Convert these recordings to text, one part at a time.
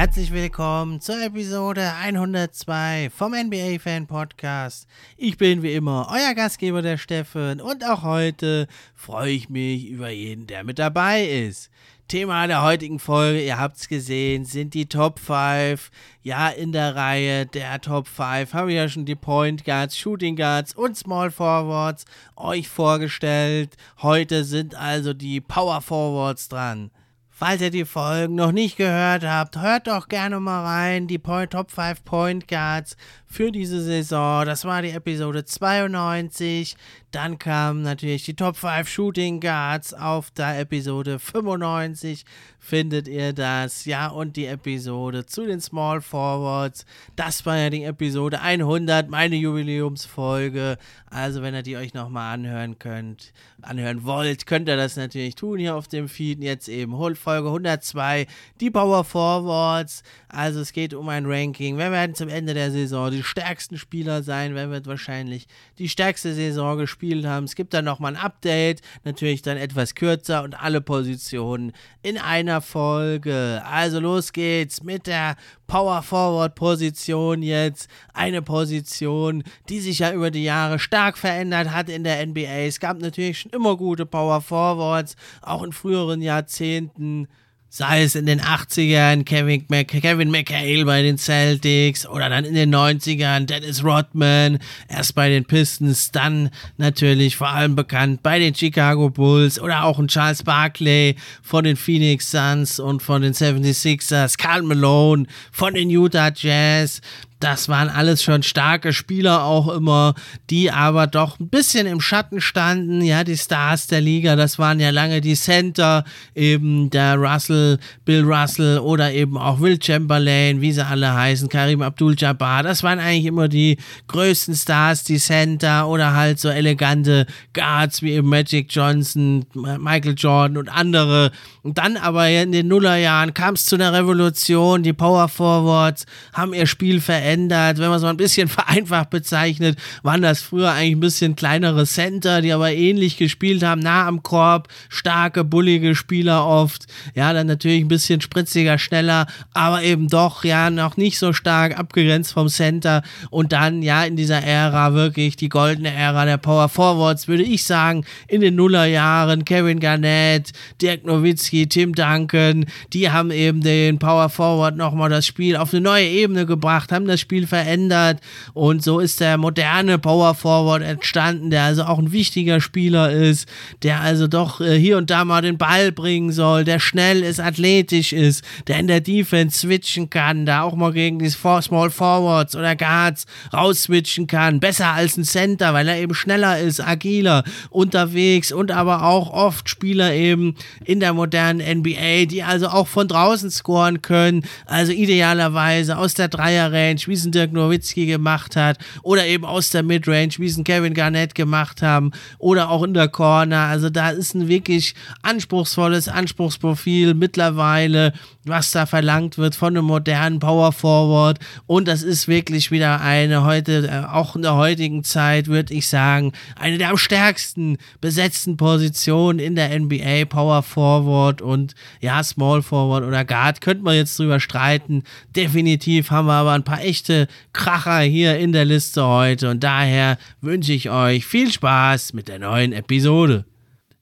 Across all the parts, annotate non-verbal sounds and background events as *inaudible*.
Herzlich willkommen zur Episode 102 vom NBA Fan Podcast. Ich bin wie immer euer Gastgeber, der Steffen, und auch heute freue ich mich über jeden, der mit dabei ist. Thema der heutigen Folge, ihr habt es gesehen, sind die Top 5. Ja, in der Reihe der Top 5 habe ich ja schon die Point Guards, Shooting Guards und Small Forwards euch vorgestellt. Heute sind also die Power Forwards dran. Falls ihr die Folgen noch nicht gehört habt, hört doch gerne mal rein. Die Top 5 Point Guards für diese Saison. Das war die Episode 92. Dann kam natürlich die Top 5 Shooting Guards auf der Episode 95. Findet ihr das? Ja, und die Episode zu den Small Forwards. Das war ja die Episode 100, meine Jubiläumsfolge. Also, wenn ihr die euch nochmal anhören könnt, anhören wollt, könnt ihr das natürlich tun hier auf dem Feed. Jetzt eben Folge 102, die Power Forwards. Also, es geht um ein Ranking. Wir werden zum Ende der Saison die stärksten Spieler sein. Wer wird wahrscheinlich die stärkste Saison gespielt haben? Es gibt dann nochmal ein Update. Natürlich dann etwas kürzer und alle Positionen in einer Folge. Also, los geht's mit der Power Forward Position jetzt. Eine Position, die sich ja über die Jahre stark verändert hat in der NBA. Es gab natürlich schon immer gute Power Forwards, auch in früheren Jahrzehnten sei es in den 80ern Kevin, Mc, Kevin McHale bei den Celtics oder dann in den 90ern Dennis Rodman, erst bei den Pistons, dann natürlich vor allem bekannt bei den Chicago Bulls oder auch ein Charles Barkley von den Phoenix Suns und von den 76ers, Carl Malone von den Utah Jazz, das waren alles schon starke Spieler auch immer, die aber doch ein bisschen im Schatten standen. Ja, die Stars der Liga, das waren ja lange die Center, eben der Russell, Bill Russell oder eben auch Will Chamberlain, wie sie alle heißen, Karim Abdul-Jabbar. Das waren eigentlich immer die größten Stars, die Center oder halt so elegante Guards wie eben Magic Johnson, Michael Jordan und andere. Und dann aber in den Nullerjahren kam es zu einer Revolution. Die Power Forwards haben ihr Spiel verändert. Wenn man es mal ein bisschen *laughs* vereinfacht bezeichnet, waren das früher eigentlich ein bisschen kleinere Center, die aber ähnlich gespielt haben, nah am Korb, starke, bullige Spieler oft. Ja, dann natürlich ein bisschen spritziger, schneller, aber eben doch, ja, noch nicht so stark abgegrenzt vom Center. Und dann, ja, in dieser Ära wirklich die goldene Ära der Power Forwards, würde ich sagen, in den Nullerjahren, Kevin Garnett, Dirk Nowitzki, Tim Duncan, die haben eben den Power Forward nochmal das Spiel auf eine neue Ebene gebracht, haben das das Spiel verändert und so ist der moderne Power Forward entstanden, der also auch ein wichtiger Spieler ist, der also doch äh, hier und da mal den Ball bringen soll, der schnell ist, athletisch ist, der in der Defense switchen kann, da auch mal gegen die Small Forwards oder Guards rausswitchen kann, besser als ein Center, weil er eben schneller ist, agiler, unterwegs und aber auch oft Spieler eben in der modernen NBA, die also auch von draußen scoren können, also idealerweise aus der Dreier-Range, wie es ein Dirk Nowitzki gemacht hat, oder eben aus der Midrange, wie es ein Kevin Garnett gemacht haben, oder auch in der Corner. Also da ist ein wirklich anspruchsvolles Anspruchsprofil mittlerweile, was da verlangt wird von einem modernen Power Forward. Und das ist wirklich wieder eine heute, äh, auch in der heutigen Zeit, würde ich sagen, eine der am stärksten besetzten Positionen in der NBA, Power Forward und ja, Small Forward oder Guard, könnte man jetzt drüber streiten. Definitiv haben wir aber ein paar echt echte Kracher hier in der Liste heute und daher wünsche ich euch viel Spaß mit der neuen Episode.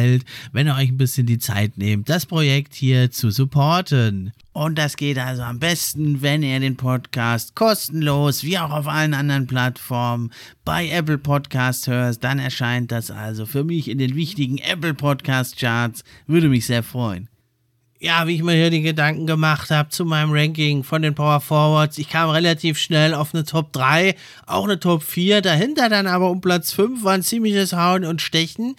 gefällt, wenn ihr euch ein bisschen die Zeit nehmt, das Projekt hier zu supporten. Und das geht also am besten, wenn ihr den Podcast kostenlos, wie auch auf allen anderen Plattformen, bei Apple Podcast hört. Dann erscheint das also für mich in den wichtigen Apple Podcast Charts. Würde mich sehr freuen ja, wie ich mir hier die Gedanken gemacht habe zu meinem Ranking von den Power Forwards. Ich kam relativ schnell auf eine Top 3, auch eine Top 4. Dahinter dann aber um Platz 5 war ein ziemliches Hauen und Stechen.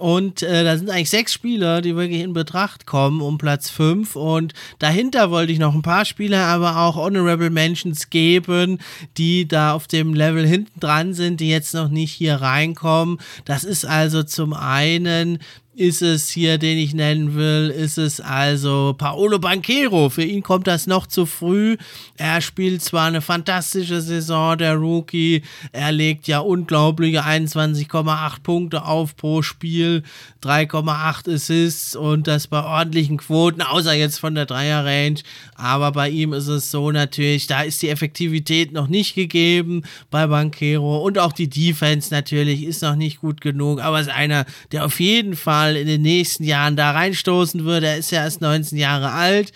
Und äh, da sind eigentlich sechs Spieler, die wirklich in Betracht kommen um Platz 5. Und dahinter wollte ich noch ein paar Spieler, aber auch Honorable Mentions geben, die da auf dem Level hinten dran sind, die jetzt noch nicht hier reinkommen. Das ist also zum einen ist es hier, den ich nennen will, ist es also Paolo Banquero. Für ihn kommt das noch zu früh. Er spielt zwar eine fantastische Saison, der Rookie. Er legt ja unglaubliche 21,8 Punkte auf pro Spiel, 3,8 Assists und das bei ordentlichen Quoten, außer jetzt von der Dreier-Range. Aber bei ihm ist es so natürlich, da ist die Effektivität noch nicht gegeben bei Banquero und auch die Defense natürlich ist noch nicht gut genug. Aber es ist einer, der auf jeden Fall mal in den nächsten Jahren da reinstoßen würde. Er ist ja erst 19 Jahre alt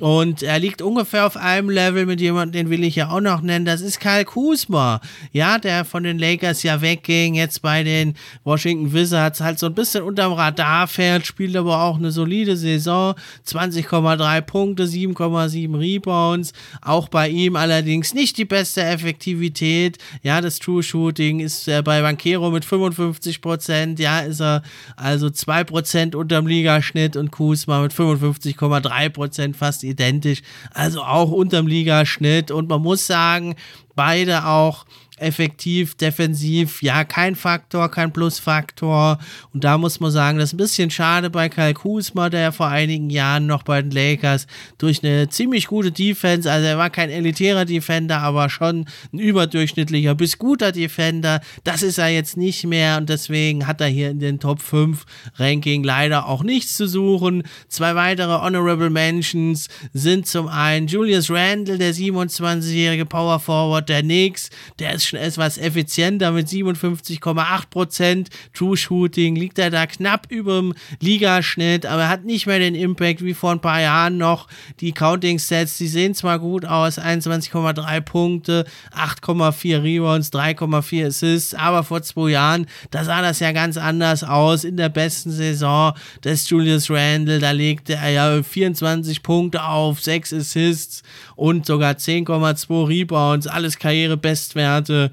und er liegt ungefähr auf einem Level mit jemandem, den will ich ja auch noch nennen. Das ist Kyle Kuzma. Ja, der von den Lakers ja wegging, jetzt bei den Washington Wizards halt so ein bisschen unterm Radar fährt, spielt aber auch eine solide Saison. 20,3 Punkte, 7,7 Rebounds. Auch bei ihm allerdings nicht die beste Effektivität. Ja, das True Shooting ist äh, bei Banquero mit 55 Prozent. Ja, ist er also 2 Prozent unterm Ligaschnitt und Kuzma mit 55,3 Prozent fast identisch, also auch unterm Ligaschnitt. Und man muss sagen, beide auch effektiv, defensiv, ja, kein Faktor, kein Plusfaktor. Und da muss man sagen, das ist ein bisschen schade bei Kyle Kuzma, der vor einigen Jahren noch bei den Lakers durch eine ziemlich gute Defense, also er war kein elitärer Defender, aber schon ein überdurchschnittlicher bis guter Defender. Das ist er jetzt nicht mehr und deswegen hat er hier in den Top 5 Ranking leider auch nichts zu suchen. Zwei weitere Honorable Mentions sind zum einen Julius Randle, der 27-jährige Power Forward der Knicks, der ist schon etwas effizienter mit 57,8%. True Shooting liegt er da knapp über dem Ligaschnitt, aber er hat nicht mehr den Impact wie vor ein paar Jahren noch. Die Counting Sets, die sehen zwar gut aus, 21,3 Punkte, 8,4 Rebounds, 3,4 Assists, aber vor zwei Jahren, da sah das ja ganz anders aus. In der besten Saison des Julius Randle, da legte er ja 24 Punkte auf, 6 Assists und sogar 10,2 Rebounds, alles Karrierebestwerte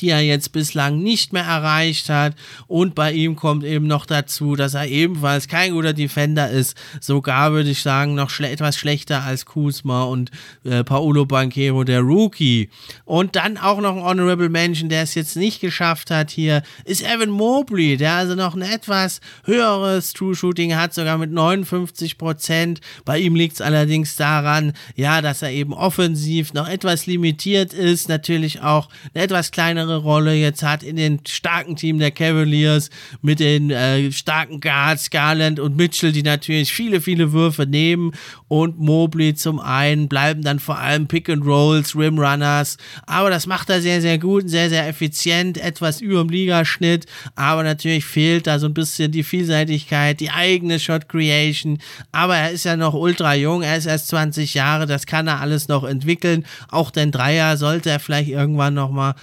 die er jetzt bislang nicht mehr erreicht hat. Und bei ihm kommt eben noch dazu, dass er ebenfalls kein guter Defender ist. Sogar würde ich sagen, noch schle etwas schlechter als Kuzma und äh, Paolo Banquero, der Rookie. Und dann auch noch ein Honorable Mention, der es jetzt nicht geschafft hat hier, ist Evan Mobley, der also noch ein etwas höheres True Shooting hat, sogar mit 59 Prozent. Bei ihm liegt es allerdings daran, ja, dass er eben offensiv noch etwas limitiert ist, natürlich auch eine etwas kleinere kleinere Rolle jetzt hat in den starken Team der Cavaliers mit den äh, starken Guards Garland und Mitchell, die natürlich viele, viele Würfe nehmen und Mobley zum einen bleiben dann vor allem Pick and Rolls, Rim Runners, aber das macht er sehr, sehr gut, sehr, sehr effizient, etwas über dem Ligaschnitt, aber natürlich fehlt da so ein bisschen die Vielseitigkeit, die eigene Shot Creation, aber er ist ja noch ultra jung, er ist erst 20 Jahre, das kann er alles noch entwickeln, auch den Dreier sollte er vielleicht irgendwann nochmal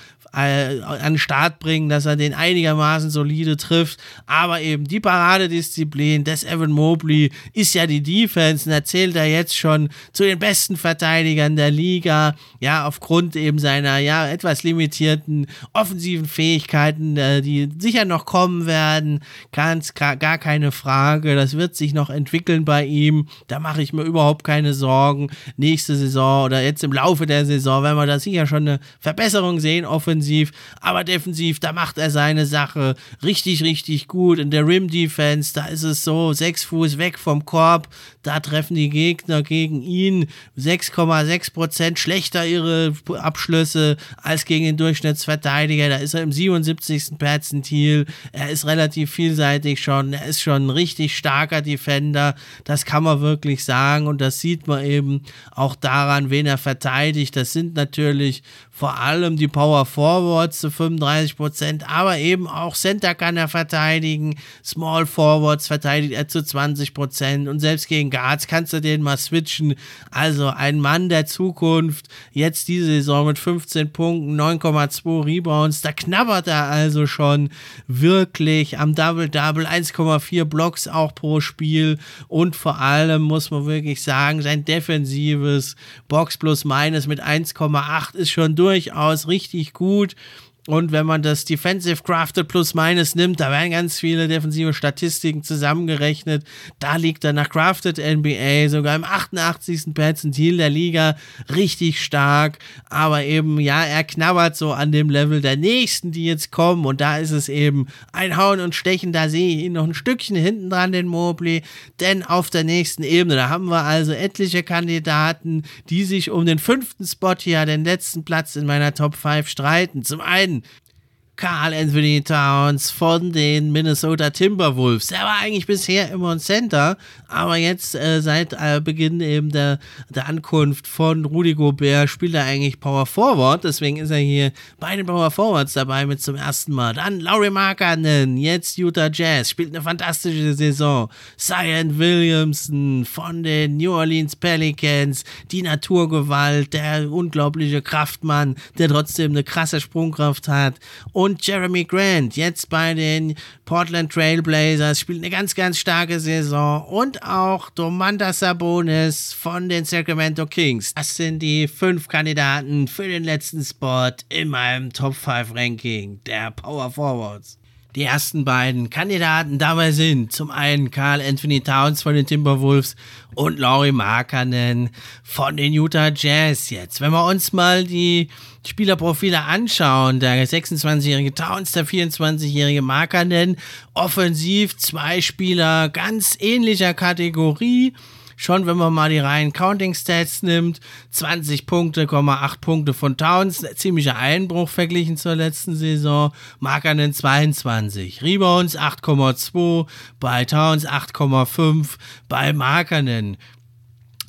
äh, an den Start bringen, dass er den einigermaßen solide trifft. Aber eben die Paradedisziplin des Evan Mobley ist ja die Defense und erzählt er jetzt schon zu den besten Verteidigern der Liga. Ja, aufgrund eben seiner ja etwas limitierten offensiven Fähigkeiten, äh, die sicher noch kommen werden. Ganz gar keine Frage. Das wird sich noch entwickeln bei ihm. Da mache ich mir überhaupt keine Sorgen. Nächste Saison oder jetzt im Laufe der Saison werden wir da sicher schon eine Verbesserung sehen, offensiv offensiv, aber defensiv, da macht er seine Sache richtig, richtig gut. In der Rim Defense, da ist es so, sechs Fuß weg vom Korb, da treffen die Gegner gegen ihn 6,6 Prozent schlechter ihre Abschlüsse als gegen den Durchschnittsverteidiger. Da ist er im 77. Perzentil. Er ist relativ vielseitig schon. Er ist schon ein richtig starker Defender. Das kann man wirklich sagen und das sieht man eben auch daran, wen er verteidigt. Das sind natürlich vor allem die Power Forwards zu 35 Prozent, aber eben auch Center kann er verteidigen, Small Forwards verteidigt er zu 20 Prozent und selbst gegen Guards kannst du den mal switchen. Also ein Mann der Zukunft, jetzt diese Saison mit 15 Punkten, 9,2 Rebounds, da knabbert er also schon wirklich am Double-Double, 1,4 Blocks auch pro Spiel. Und vor allem muss man wirklich sagen, sein defensives Box plus Minus mit 1,8 ist schon durch durchaus richtig gut. Und wenn man das Defensive Crafted plus minus nimmt, da werden ganz viele defensive Statistiken zusammengerechnet. Da liegt er nach Crafted NBA sogar im 88. Perzentil der Liga richtig stark. Aber eben, ja, er knabbert so an dem Level der nächsten, die jetzt kommen. Und da ist es eben ein Hauen und Stechen. Da sehe ich ihn noch ein Stückchen hinten dran, den Mobley. Denn auf der nächsten Ebene, da haben wir also etliche Kandidaten, die sich um den fünften Spot hier, den letzten Platz in meiner Top 5 streiten. Zum einen in Carl Anthony Towns von den Minnesota Timberwolves. Der war eigentlich bisher immer ein Center, aber jetzt äh, seit äh, Beginn eben der, der Ankunft von Rudy Gobert spielt er eigentlich Power Forward. Deswegen ist er hier bei den Power Forwards dabei mit zum ersten Mal. Dann Laurie Markkanen, jetzt Utah Jazz, spielt eine fantastische Saison. Zion Williamson von den New Orleans Pelicans, die Naturgewalt, der unglaubliche Kraftmann, der trotzdem eine krasse Sprungkraft hat. Und und Jeremy Grant, jetzt bei den Portland Trailblazers, spielt eine ganz, ganz starke Saison. Und auch Domantas Sabonis von den Sacramento Kings. Das sind die fünf Kandidaten für den letzten Spot in meinem Top 5 Ranking der Power Forwards. Die ersten beiden Kandidaten dabei sind zum einen Carl Anthony Towns von den Timberwolves und Laurie Markkanen von den Utah Jazz. Jetzt, wenn wir uns mal die Spielerprofile anschauen, der 26-jährige Towns, der 24-jährige Markkanen, offensiv zwei Spieler ganz ähnlicher Kategorie schon wenn man mal die reinen Counting Stats nimmt, 20 Punkte, 8 Punkte von Towns, ziemlicher Einbruch verglichen zur letzten Saison, Markanen 22, Rebounds 8,2, bei Towns 8,5, bei Markanen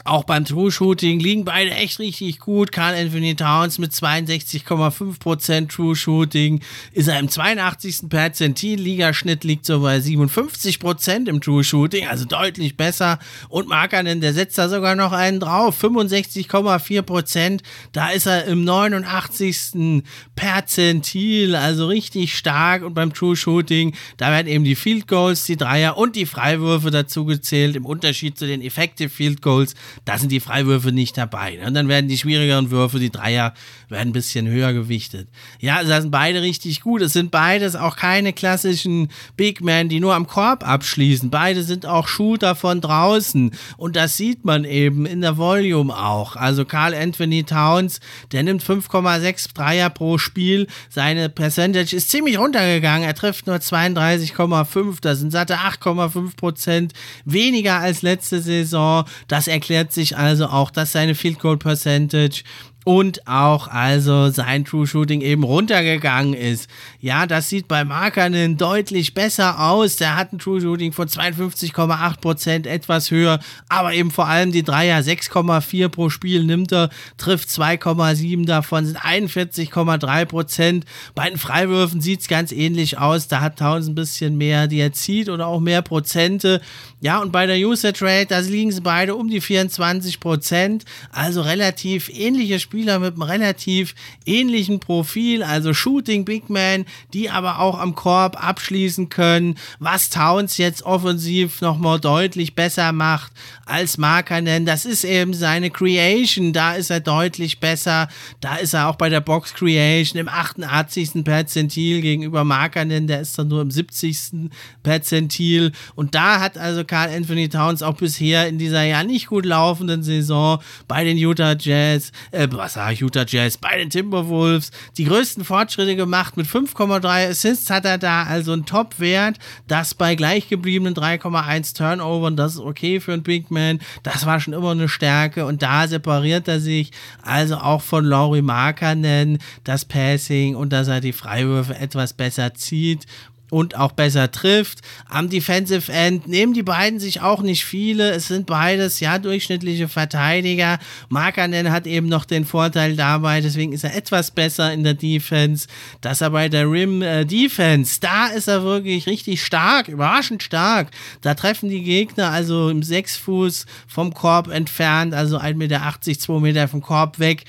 auch beim True Shooting liegen beide echt richtig gut. Carl Anthony Towns mit 62,5% True Shooting ist er im 82. Perzentil. Ligaschnitt liegt so bei 57% im True Shooting, also deutlich besser. Und Markanen, der setzt da sogar noch einen drauf. 65,4%. Da ist er im 89. Perzentil, also richtig stark. Und beim True Shooting, da werden eben die Field Goals, die Dreier und die Freiwürfe dazu gezählt. Im Unterschied zu den Effective Field Goals da sind die Freiwürfe nicht dabei. Ne? Und dann werden die schwierigeren Würfe, die Dreier, werden ein bisschen höher gewichtet. Ja, also das sind beide richtig gut. Es sind beides auch keine klassischen Big Men, die nur am Korb abschließen. Beide sind auch Shooter von draußen. Und das sieht man eben in der Volume auch. Also Carl Anthony Towns, der nimmt 5,6 Dreier pro Spiel. Seine Percentage ist ziemlich runtergegangen. Er trifft nur 32,5. Das sind satte 8,5 Prozent weniger als letzte Saison. Das erklärt ändert sich also auch, dass seine Field Goal Percentage und auch also sein True Shooting eben runtergegangen ist. Ja, das sieht bei Markanen deutlich besser aus. Der hat ein True Shooting von 52,8%, etwas höher, aber eben vor allem die Dreier 6,4 pro Spiel nimmt er, trifft 2,7 davon, sind 41,3%. Bei den Freiwürfen sieht es ganz ähnlich aus. Da hat Towns ein bisschen mehr, die er zieht oder auch mehr Prozente. Ja, und bei der Usage Rate, da liegen sie beide um die 24%, also relativ ähnliche Spiele Spieler mit einem relativ ähnlichen Profil, also Shooting Big Man, die aber auch am Korb abschließen können, was Towns jetzt offensiv nochmal deutlich besser macht als Markanen. Das ist eben seine Creation, da ist er deutlich besser, da ist er auch bei der Box Creation im 88. Perzentil gegenüber Markanen, der ist dann nur im 70. Perzentil und da hat also Carl Anthony Towns auch bisher in dieser ja nicht gut laufenden Saison bei den Utah Jazz, äh, was sage ich, Utah Jazz, bei den Timberwolves die größten Fortschritte gemacht. Mit 5,3 Assists hat er da also einen Top-Wert. Das bei gleichgebliebenen 3,1 Turnovern, das ist okay für einen Big Man. Das war schon immer eine Stärke und da separiert er sich also auch von Laurie Markanen, das Passing und dass er die Freiwürfe etwas besser zieht und auch besser trifft. Am Defensive End nehmen die beiden sich auch nicht viele. Es sind beides ja durchschnittliche Verteidiger. Markanen hat eben noch den Vorteil dabei, deswegen ist er etwas besser in der Defense. Dass er bei der Rim äh, Defense, da ist er wirklich richtig stark, überraschend stark. Da treffen die Gegner also im 6 Fuß vom Korb entfernt, also 1,80 Meter, 2 Meter vom Korb weg.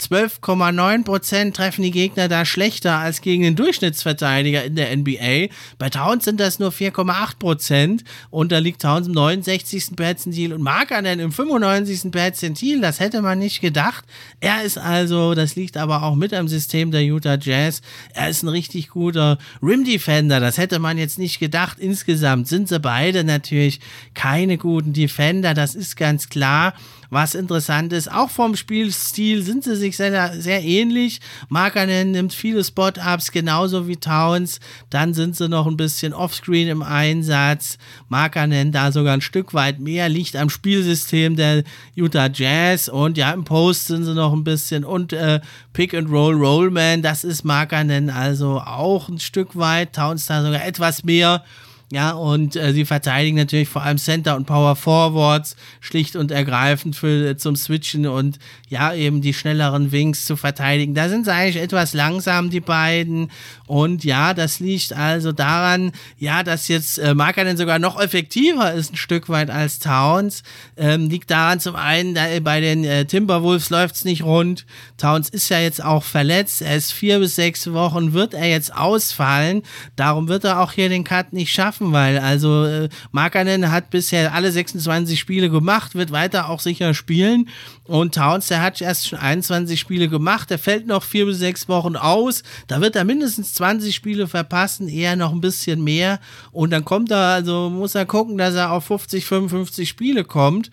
12,9% treffen die Gegner da schlechter als gegen den Durchschnittsverteidiger in der NBA. Bei Towns sind das nur 4,8% und da liegt Towns im 69. Perzentil und Markanen im 95. Perzentil. Das hätte man nicht gedacht. Er ist also, das liegt aber auch mit am System der Utah Jazz, er ist ein richtig guter Rim Defender. Das hätte man jetzt nicht gedacht. Insgesamt sind sie beide natürlich keine guten Defender, das ist ganz klar. Was interessant ist, auch vom Spielstil sind sie sich sehr, sehr ähnlich. Markanen nimmt viele Spot-Ups, genauso wie Towns. Dann sind sie noch ein bisschen offscreen im Einsatz. Markanen da sogar ein Stück weit mehr, liegt am Spielsystem der Utah Jazz. Und ja, im Post sind sie noch ein bisschen. Und äh, Pick and Roll Rollman, das ist Markanen also auch ein Stück weit. Towns da sogar etwas mehr. Ja, und äh, sie verteidigen natürlich vor allem Center und Power Forwards schlicht und ergreifend für, äh, zum Switchen und ja, eben die schnelleren Wings zu verteidigen. Da sind sie eigentlich etwas langsam, die beiden. Und ja, das liegt also daran, ja, dass jetzt äh, Markanen sogar noch effektiver ist, ein Stück weit als Towns. Ähm, liegt daran zum einen, da, bei den äh, Timberwolves läuft es nicht rund. Towns ist ja jetzt auch verletzt. Er ist vier bis sechs Wochen, wird er jetzt ausfallen. Darum wird er auch hier den Cut nicht schaffen schaffen, weil also äh, Markanen hat bisher alle 26 Spiele gemacht, wird weiter auch sicher spielen. Und Towns, der hat erst schon 21 Spiele gemacht, der fällt noch vier bis sechs Wochen aus. Da wird er mindestens 20 Spiele verpassen, eher noch ein bisschen mehr. Und dann kommt er, also muss er gucken, dass er auf 50, 55 Spiele kommt.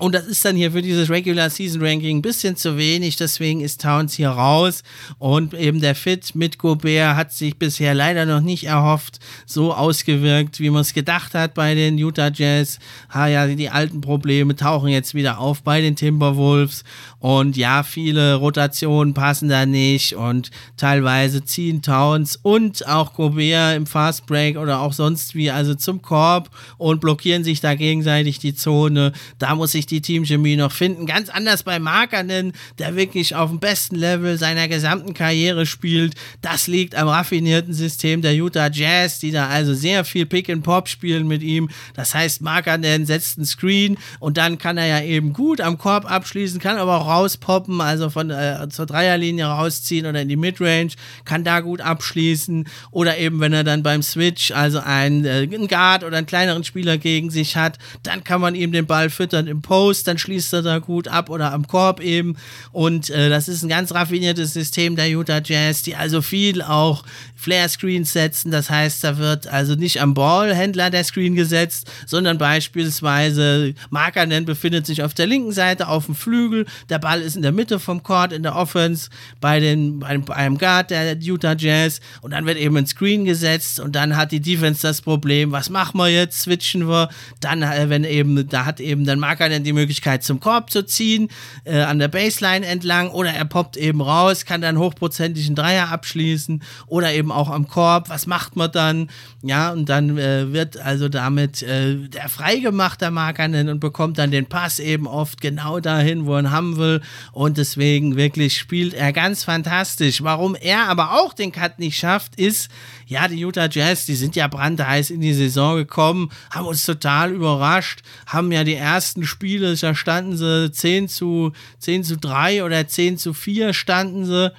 Und das ist dann hier für dieses Regular Season Ranking ein bisschen zu wenig, deswegen ist Towns hier raus. Und eben der Fit mit Gobert hat sich bisher leider noch nicht erhofft, so ausgewirkt, wie man es gedacht hat bei den Utah Jazz. Ha, ja, die alten Probleme tauchen jetzt wieder auf bei den Timberwolves. Und ja, viele Rotationen passen da nicht und teilweise ziehen Towns und auch Gobert im Fast Break oder auch sonst wie, also zum Korb und blockieren sich da gegenseitig die Zone. Da muss ich die Teamchemie noch finden. Ganz anders bei Markanen, der wirklich auf dem besten Level seiner gesamten Karriere spielt. Das liegt am raffinierten System der Utah Jazz, die da also sehr viel Pick and Pop spielen mit ihm. Das heißt, Markanen setzt einen Screen und dann kann er ja eben gut am Korb abschließen, kann aber auch rauspoppen, also von äh, zur Dreierlinie rausziehen oder in die Midrange, kann da gut abschließen. Oder eben, wenn er dann beim Switch, also einen, äh, einen Guard oder einen kleineren Spieler gegen sich hat, dann kann man ihm den Ball füttern im Post Post, dann schließt er da gut ab oder am Korb eben. Und äh, das ist ein ganz raffiniertes System der Utah Jazz, die also viel auch Flare-Screens setzen. Das heißt, da wird also nicht am Ballhändler der Screen gesetzt, sondern beispielsweise Markanen befindet sich auf der linken Seite auf dem Flügel. Der Ball ist in der Mitte vom Court in der Offense bei, den, bei einem Guard der Utah Jazz. Und dann wird eben ein Screen gesetzt und dann hat die Defense das Problem, was machen wir jetzt? Switchen wir? Dann, äh, wenn eben, da hat eben dann Markanen die Möglichkeit zum Korb zu ziehen, äh, an der Baseline entlang oder er poppt eben raus, kann dann hochprozentigen Dreier abschließen oder eben auch am Korb. Was macht man dann? Ja, und dann äh, wird also damit äh, der freigemacht, der Markanen, und bekommt dann den Pass eben oft genau dahin, wo er haben will. Und deswegen wirklich spielt er ganz fantastisch. Warum er aber auch den Cut nicht schafft, ist, ja, die Utah Jazz, die sind ja brandheiß in die Saison gekommen, haben uns total überrascht, haben ja die ersten Spiele Spiele, da standen sie 10 zu, 10 zu 3 oder 10 zu 4 standen sie.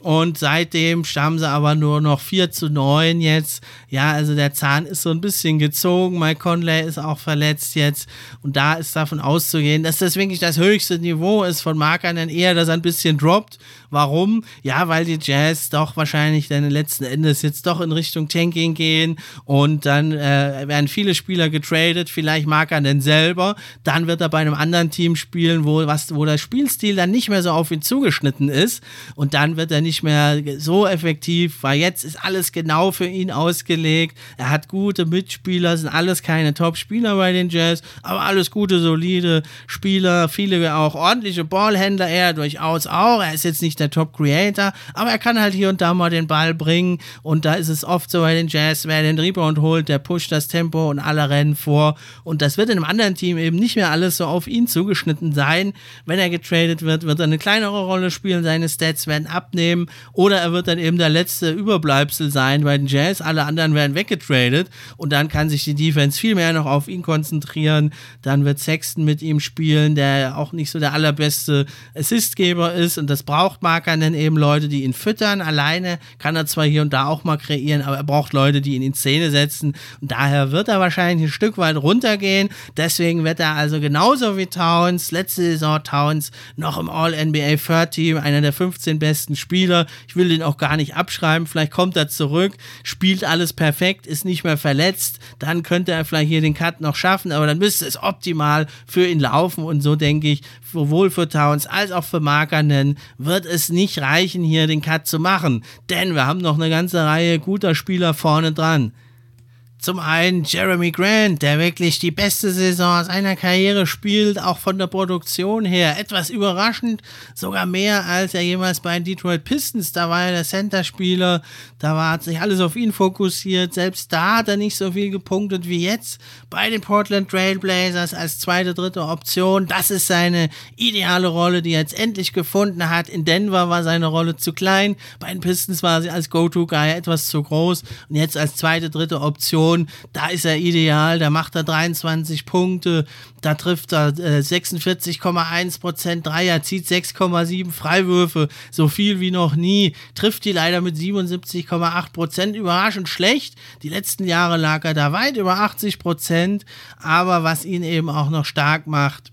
und seitdem stammen sie aber nur noch 4 zu 9 jetzt. Ja, also der Zahn ist so ein bisschen gezogen. Mike Conley ist auch verletzt jetzt und da ist davon auszugehen, dass das wirklich das höchste Niveau ist von Markern eher, dass er ein bisschen droppt. Warum? Ja, weil die Jazz doch wahrscheinlich dann letzten Endes jetzt doch in Richtung Tanking gehen und dann äh, werden viele Spieler getradet, vielleicht Markanen selber, dann wird er bei einem anderen Team spielen, wo, was, wo der Spielstil dann nicht mehr so auf ihn zugeschnitten ist und dann wird er nicht mehr so effektiv, weil jetzt ist alles genau für ihn ausgelegt. Er hat gute Mitspieler, sind alles keine Top-Spieler bei den Jazz, aber alles gute, solide Spieler, viele auch ordentliche Ballhändler, er durchaus auch. Er ist jetzt nicht der Top-Creator, aber er kann halt hier und da mal den Ball bringen und da ist es oft so bei den Jazz, wer den Rebound holt, der pusht das Tempo und alle rennen vor und das wird in einem anderen Team eben nicht mehr alles so auf ihn zugeschnitten sein. Wenn er getradet wird, wird er eine kleinere Rolle spielen, seine Stats werden abnehmen oder er wird dann eben der letzte Überbleibsel sein bei den Jazz. Alle anderen werden weggetradet und dann kann sich die Defense viel mehr noch auf ihn konzentrieren. Dann wird Sexton mit ihm spielen, der auch nicht so der allerbeste Assistgeber ist und das braucht Markanen eben Leute, die ihn füttern. Alleine kann er zwar hier und da auch mal kreieren, aber er braucht Leute, die ihn in Szene setzen und daher wird er wahrscheinlich ein Stück weit runtergehen. Deswegen wird er also genauso wie Towns, letzte Saison Towns, noch im All-NBA Third Team, einer der 15 besten Spieler. Ich will den auch gar nicht abschreiben. Vielleicht kommt er zurück, spielt alles perfekt, ist nicht mehr verletzt. Dann könnte er vielleicht hier den Cut noch schaffen, aber dann müsste es optimal für ihn laufen. Und so denke ich, sowohl für Towns als auch für Markanen wird es nicht reichen, hier den Cut zu machen. Denn wir haben noch eine ganze Reihe guter Spieler vorne dran. Zum einen Jeremy Grant, der wirklich die beste Saison seiner Karriere spielt, auch von der Produktion her. Etwas überraschend, sogar mehr als er jemals bei den Detroit Pistons. Da war er der Center-Spieler, da war, hat sich alles auf ihn fokussiert. Selbst da hat er nicht so viel gepunktet wie jetzt bei den Portland Trail Blazers als zweite, dritte Option. Das ist seine ideale Rolle, die er jetzt endlich gefunden hat. In Denver war seine Rolle zu klein, bei den Pistons war sie als Go-To-Guy etwas zu groß und jetzt als zweite, dritte Option Position, da ist er ideal, da macht er 23 Punkte, da trifft er äh, 46,1 Prozent Dreier, zieht 6,7 Freiwürfe, so viel wie noch nie, trifft die leider mit 77,8 Prozent, überraschend schlecht. Die letzten Jahre lag er da weit über 80 Prozent, aber was ihn eben auch noch stark macht,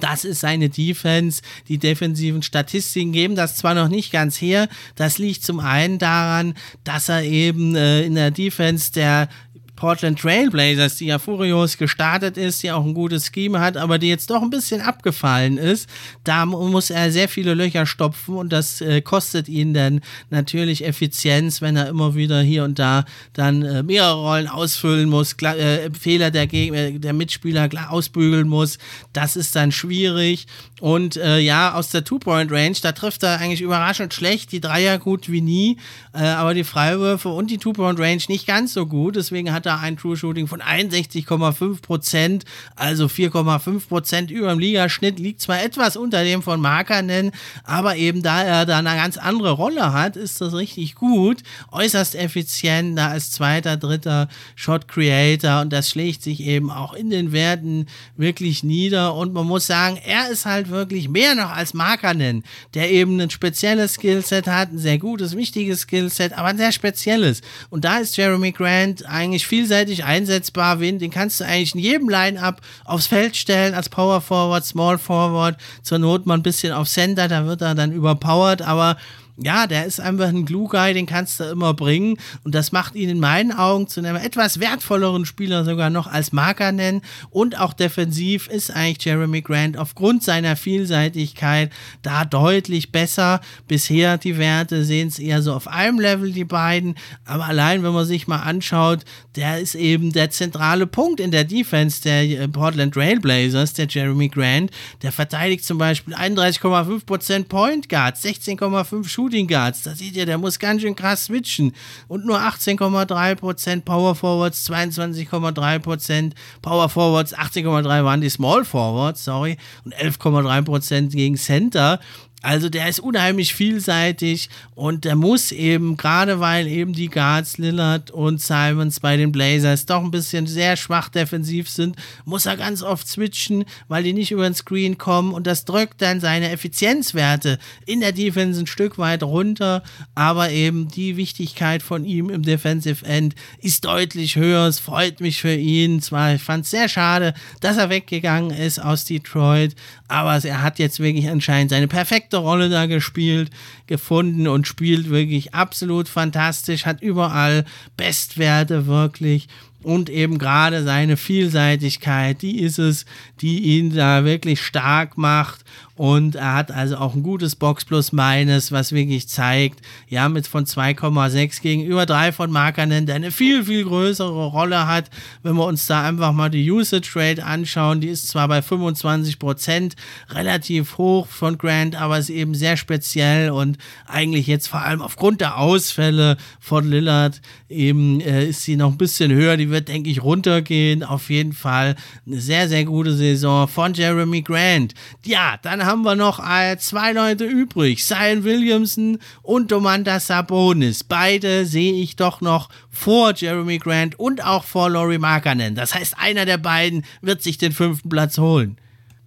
das ist seine Defense. Die defensiven Statistiken geben das zwar noch nicht ganz her. Das liegt zum einen daran, dass er eben äh, in der Defense der Portland Trailblazers, die ja furios gestartet ist, die auch ein gutes Scheme hat, aber die jetzt doch ein bisschen abgefallen ist. Da muss er sehr viele Löcher stopfen und das äh, kostet ihn dann natürlich Effizienz, wenn er immer wieder hier und da dann äh, mehrere Rollen ausfüllen muss, äh, Fehler der, Geg der Mitspieler ausbügeln muss. Das ist dann schwierig. Und äh, ja, aus der Two-Point-Range, da trifft er eigentlich überraschend schlecht, die Dreier gut wie nie, äh, aber die Freiwürfe und die Two-Point-Range nicht ganz so gut. Deswegen hat er ein True Shooting von 61,5 Prozent, also 4,5 Prozent über dem Ligaschnitt, liegt zwar etwas unter dem von Markanen, aber eben da er da eine ganz andere Rolle hat, ist das richtig gut, äußerst effizient, da als zweiter, dritter Shot Creator und das schlägt sich eben auch in den Werten wirklich nieder. Und man muss sagen, er ist halt wirklich mehr noch als Markanen, der eben ein spezielles Skillset hat, ein sehr gutes, wichtiges Skillset, aber ein sehr spezielles. Und da ist Jeremy Grant eigentlich viel vielseitig einsetzbar. Den kannst du eigentlich in jedem Line-Up aufs Feld stellen, als Power Forward, Small Forward, zur Not mal ein bisschen auf Center, da wird er dann überpowered, aber ja, der ist einfach ein Glue-Guy, den kannst du immer bringen. Und das macht ihn in meinen Augen zu einem etwas wertvolleren Spieler sogar noch als Marker nennen. Und auch defensiv ist eigentlich Jeremy Grant aufgrund seiner Vielseitigkeit da deutlich besser. Bisher die Werte sehen es eher so auf einem Level, die beiden. Aber allein, wenn man sich mal anschaut, der ist eben der zentrale Punkt in der Defense der äh, Portland Trailblazers, der Jeremy Grant. Der verteidigt zum Beispiel 31,5% Point Guards, 16,5 Shooting Shooting Guards. Da seht ihr, der muss ganz schön krass switchen. Und nur 18,3% Power Forwards, 22,3% Power Forwards, 18,3% waren die Small Forwards, sorry, und 11,3% gegen Center. Also der ist unheimlich vielseitig und der muss eben, gerade weil eben die Guards Lillard und Simons bei den Blazers doch ein bisschen sehr schwach defensiv sind, muss er ganz oft switchen, weil die nicht über den Screen kommen und das drückt dann seine Effizienzwerte in der Defense ein Stück weit runter, aber eben die Wichtigkeit von ihm im Defensive End ist deutlich höher. Es freut mich für ihn. Zwar, ich fand es sehr schade, dass er weggegangen ist aus Detroit, aber er hat jetzt wirklich anscheinend seine perfekte Rolle da gespielt, gefunden und spielt wirklich absolut fantastisch, hat überall Bestwerte wirklich und eben gerade seine Vielseitigkeit, die ist es, die ihn da wirklich stark macht und er hat also auch ein gutes Box plus Minus, was wirklich zeigt, ja, mit von 2,6 gegenüber 3 von Markanen, der eine viel, viel größere Rolle hat. Wenn wir uns da einfach mal die Usage Rate anschauen, die ist zwar bei 25 Prozent relativ hoch von Grant, aber ist eben sehr speziell und eigentlich jetzt vor allem aufgrund der Ausfälle von Lillard eben äh, ist sie noch ein bisschen höher. Die wird, denke ich, runtergehen. Auf jeden Fall eine sehr, sehr gute Saison von Jeremy Grant. Ja, dann haben wir noch äh, zwei Leute übrig. Zion Williamson und Domantas Sabonis. Beide sehe ich doch noch vor Jeremy Grant und auch vor Laurie Markkanen. Das heißt, einer der beiden wird sich den fünften Platz holen.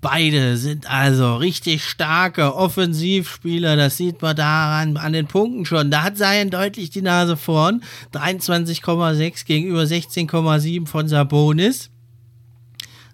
Beide sind also richtig starke Offensivspieler. Das sieht man daran an den Punkten schon. Da hat Zion deutlich die Nase vorn. 23,6 gegenüber 16,7 von Sabonis.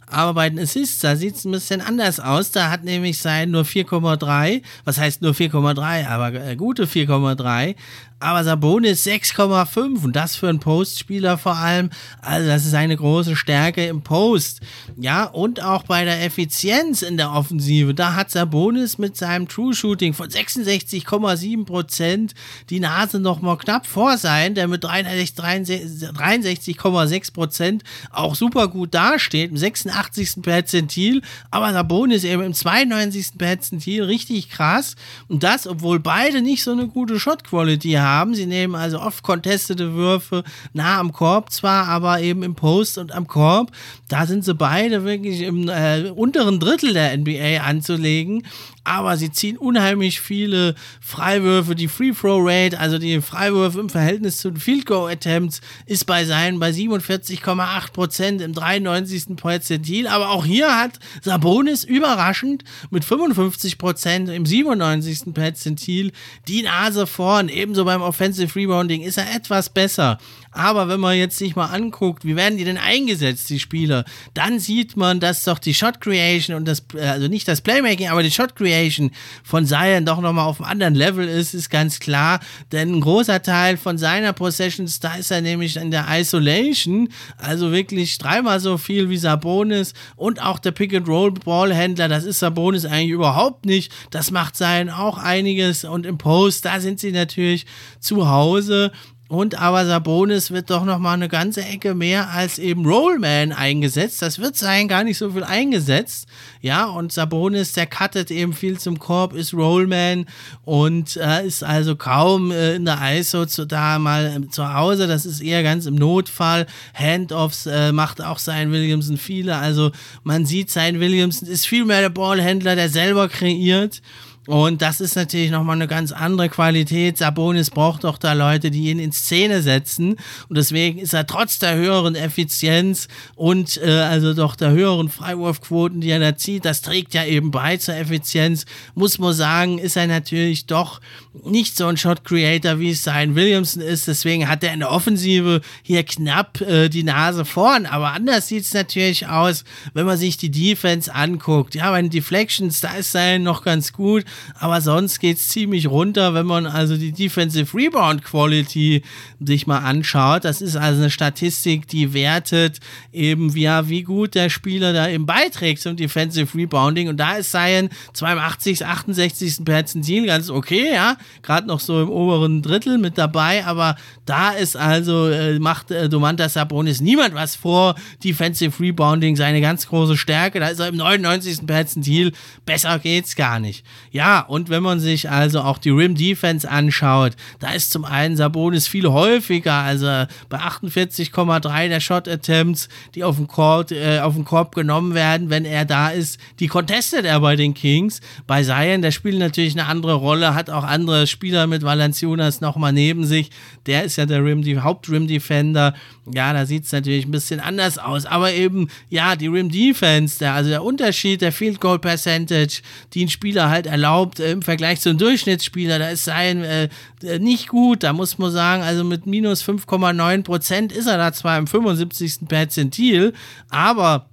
Aber bei den Assists, da sieht es ein bisschen anders aus. Da hat nämlich sein nur 4,3. Was heißt nur 4,3? Aber äh, gute 4,3 aber Sabonis 6,5 und das für einen Postspieler vor allem. Also das ist eine große Stärke im Post. Ja, und auch bei der Effizienz in der Offensive, da hat Sabonis mit seinem True Shooting von 66,7% die Nase noch mal knapp vor sein, der mit 63,6% auch super gut dasteht, im 86. Perzentil, aber Sabonis eben im 92. Perzentil richtig krass und das, obwohl beide nicht so eine gute Shot Quality haben haben. Sie nehmen also oft contestete Würfe nah am Korb zwar, aber eben im Post und am Korb. Da sind sie beide wirklich im äh, unteren Drittel der NBA anzulegen aber sie ziehen unheimlich viele Freiwürfe. Die Free Throw Rate, also die Freiwürfe im Verhältnis zu den Field Goal Attempts, ist bei seinen bei 47,8 Prozent im 93. Perzentil. Aber auch hier hat Sabonis überraschend mit 55 Prozent im 97. Perzentil die Nase vorn. Ebenso beim Offensive Rebounding ist er etwas besser. Aber wenn man jetzt sich mal anguckt, wie werden die denn eingesetzt, die Spieler, dann sieht man, dass doch die Shot Creation und das, äh, also nicht das Playmaking, aber die Shot Creation von Zion doch nochmal auf einem anderen Level ist, ist ganz klar. Denn ein großer Teil von seiner Possessions, da ist er nämlich in der Isolation, also wirklich dreimal so viel wie Sabonis und auch der Pick-and-Roll-Ballhändler, das ist Sabonis eigentlich überhaupt nicht. Das macht Zion auch einiges und im Post, da sind sie natürlich zu Hause. Und aber Sabonis wird doch noch mal eine ganze Ecke mehr als eben Rollman eingesetzt. Das wird sein gar nicht so viel eingesetzt. Ja, und Sabonis, der cuttet eben viel zum Korb, ist Rollman und äh, ist also kaum äh, in der ISO zu, da mal äh, zu Hause. Das ist eher ganz im Notfall. Handoffs äh, macht auch sein Williamson viele. Also man sieht, sein Williamson ist viel mehr der Ballhändler, der selber kreiert. Und das ist natürlich nochmal eine ganz andere Qualität. Sabonis braucht doch da Leute, die ihn in Szene setzen. Und deswegen ist er trotz der höheren Effizienz und äh, also doch der höheren Freiwurfquoten, die er da zieht, das trägt ja eben bei zur Effizienz, muss man sagen, ist er natürlich doch nicht so ein Shot Creator, wie es sein Williamson ist. Deswegen hat er in der Offensive hier knapp äh, die Nase vorn. Aber anders sieht es natürlich aus, wenn man sich die Defense anguckt. Ja, bei den Deflections, da ist er noch ganz gut aber sonst geht es ziemlich runter, wenn man also die Defensive Rebound Quality sich mal anschaut. Das ist also eine Statistik, die wertet eben, wie, wie gut der Spieler da eben beiträgt zum Defensive Rebounding. Und da ist Zion 82, 68. Perzentil ganz okay, ja. Gerade noch so im oberen Drittel mit dabei, aber da ist also, äh, macht äh, Domantas Sabonis niemand was vor. Defensive Rebounding seine ganz große Stärke. Da ist er im 99. Perzentil. Besser geht's gar nicht. Ja, und wenn man sich also auch die Rim Defense anschaut, da ist zum einen Sabonis viel häufiger, also bei 48,3 der Shot Attempts, die auf den, Korb, äh, auf den Korb genommen werden, wenn er da ist, die contestet er bei den Kings. Bei Zion, der spielt natürlich eine andere Rolle, hat auch andere Spieler mit Valanciunas nochmal neben sich. Der ist ja der Rim, die Haupt-Rim Defender. Ja, da sieht es natürlich ein bisschen anders aus, aber eben, ja, die Rim Defense, also der Unterschied der Field Goal Percentage, die ein Spieler halt erlaubt äh, im Vergleich zu einem Durchschnittsspieler, da ist sein äh, äh, nicht gut. Da muss man sagen, also mit minus 5,9 Prozent ist er da zwar im 75. Perzentil, aber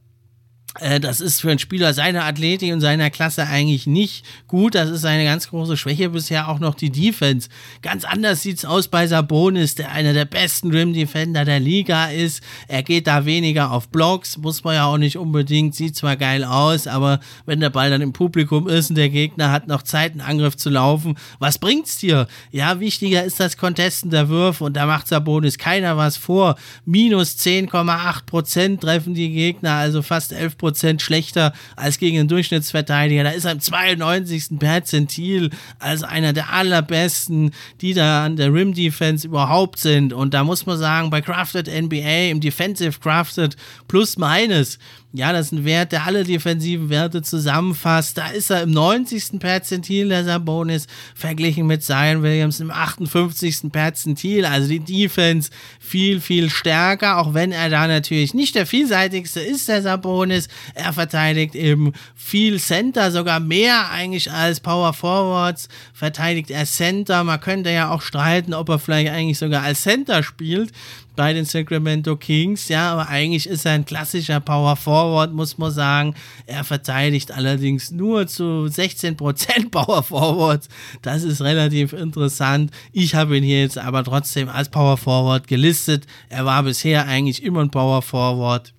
das ist für einen Spieler seiner Athletik und seiner Klasse eigentlich nicht gut. Das ist seine ganz große Schwäche bisher auch noch die Defense. Ganz anders sieht es aus bei Sabonis, der einer der besten Rim Defender der Liga ist. Er geht da weniger auf Blocks, muss man ja auch nicht unbedingt. Sieht zwar geil aus, aber wenn der Ball dann im Publikum ist und der Gegner hat noch Zeit, einen Angriff zu laufen, was bringt's dir? Ja, wichtiger ist das Contesten der Würfe und da macht Sabonis keiner was vor. Minus 10,8 Prozent treffen die Gegner, also fast 11 Prozent schlechter als gegen den Durchschnittsverteidiger. Da ist er im 92. Perzentil als einer der allerbesten, die da an der Rim Defense überhaupt sind. Und da muss man sagen, bei Crafted NBA im Defensive Crafted plus minus ja, das ist ein Wert, der alle defensiven Werte zusammenfasst. Da ist er im 90. Perzentil der Sabonis, verglichen mit Zion Williams im 58. Perzentil. Also die Defense viel, viel stärker, auch wenn er da natürlich nicht der vielseitigste ist, der Sabonis. Er verteidigt eben viel Center, sogar mehr eigentlich als Power Forwards. Verteidigt er Center. Man könnte ja auch streiten, ob er vielleicht eigentlich sogar als Center spielt bei den Sacramento Kings, ja, aber eigentlich ist er ein klassischer Power Forward, muss man sagen. Er verteidigt allerdings nur zu 16% Power Forwards. Das ist relativ interessant. Ich habe ihn hier jetzt aber trotzdem als Power Forward gelistet. Er war bisher eigentlich immer ein Power Forward.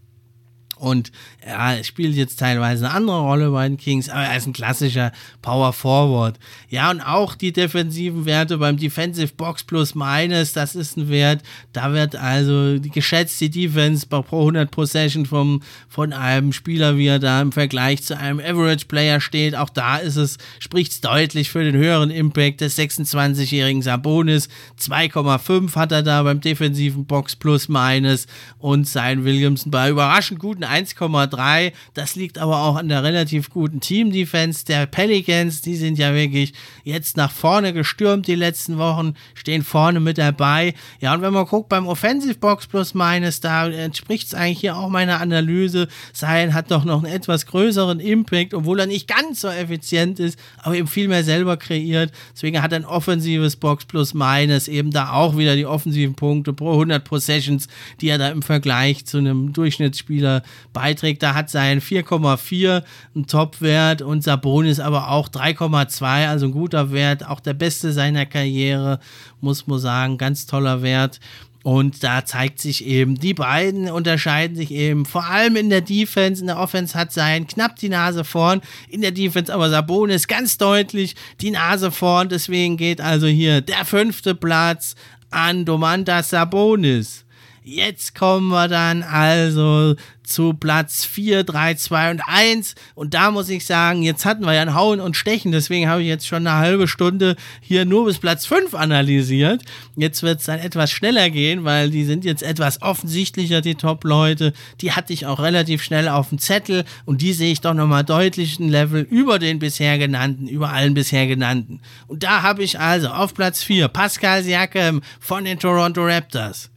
Und er spielt jetzt teilweise eine andere Rolle bei den Kings, aber er ist ein klassischer Power Forward. Ja, und auch die defensiven Werte beim Defensive Box Plus Minus, das ist ein Wert, da wird also die geschätzte Defense pro 100 Possession vom, von einem Spieler, wie er da im Vergleich zu einem Average Player steht. Auch da ist es, spricht es deutlich für den höheren Impact des 26-jährigen Sabonis. 2,5 hat er da beim defensiven Box Plus Minus und sein Williamson bei überraschend guten 1,3. Das liegt aber auch an der relativ guten Team-Defense der Pelicans. Die sind ja wirklich jetzt nach vorne gestürmt die letzten Wochen, stehen vorne mit dabei. Ja, und wenn man guckt beim Offensive Box Plus Minus, da entspricht es eigentlich hier auch meiner Analyse. Sein hat doch noch einen etwas größeren Impact, obwohl er nicht ganz so effizient ist, aber eben viel mehr selber kreiert. Deswegen hat ein offensives Box Plus Minus eben da auch wieder die offensiven Punkte pro 100 Possessions, die er da im Vergleich zu einem Durchschnittsspieler beiträgt. Da hat sein 4,4 einen Topwert und Sabonis aber auch 3,2, also ein guter Wert, auch der beste seiner Karriere, muss man sagen, ganz toller Wert. Und da zeigt sich eben, die beiden unterscheiden sich eben vor allem in der Defense. In der Offense hat sein knapp die Nase vorn, in der Defense aber Sabonis ganz deutlich die Nase vorn. Deswegen geht also hier der fünfte Platz an Domantas Sabonis. Jetzt kommen wir dann also zu Platz 4, 3, 2 und 1. Und da muss ich sagen, jetzt hatten wir ja ein Hauen und Stechen, deswegen habe ich jetzt schon eine halbe Stunde hier nur bis Platz 5 analysiert. Jetzt wird es dann etwas schneller gehen, weil die sind jetzt etwas offensichtlicher, die Top-Leute. Die hatte ich auch relativ schnell auf dem Zettel und die sehe ich doch nochmal deutlich ein Level über den bisher genannten, über allen bisher genannten. Und da habe ich also auf Platz 4 Pascal Siakam von den Toronto Raptors.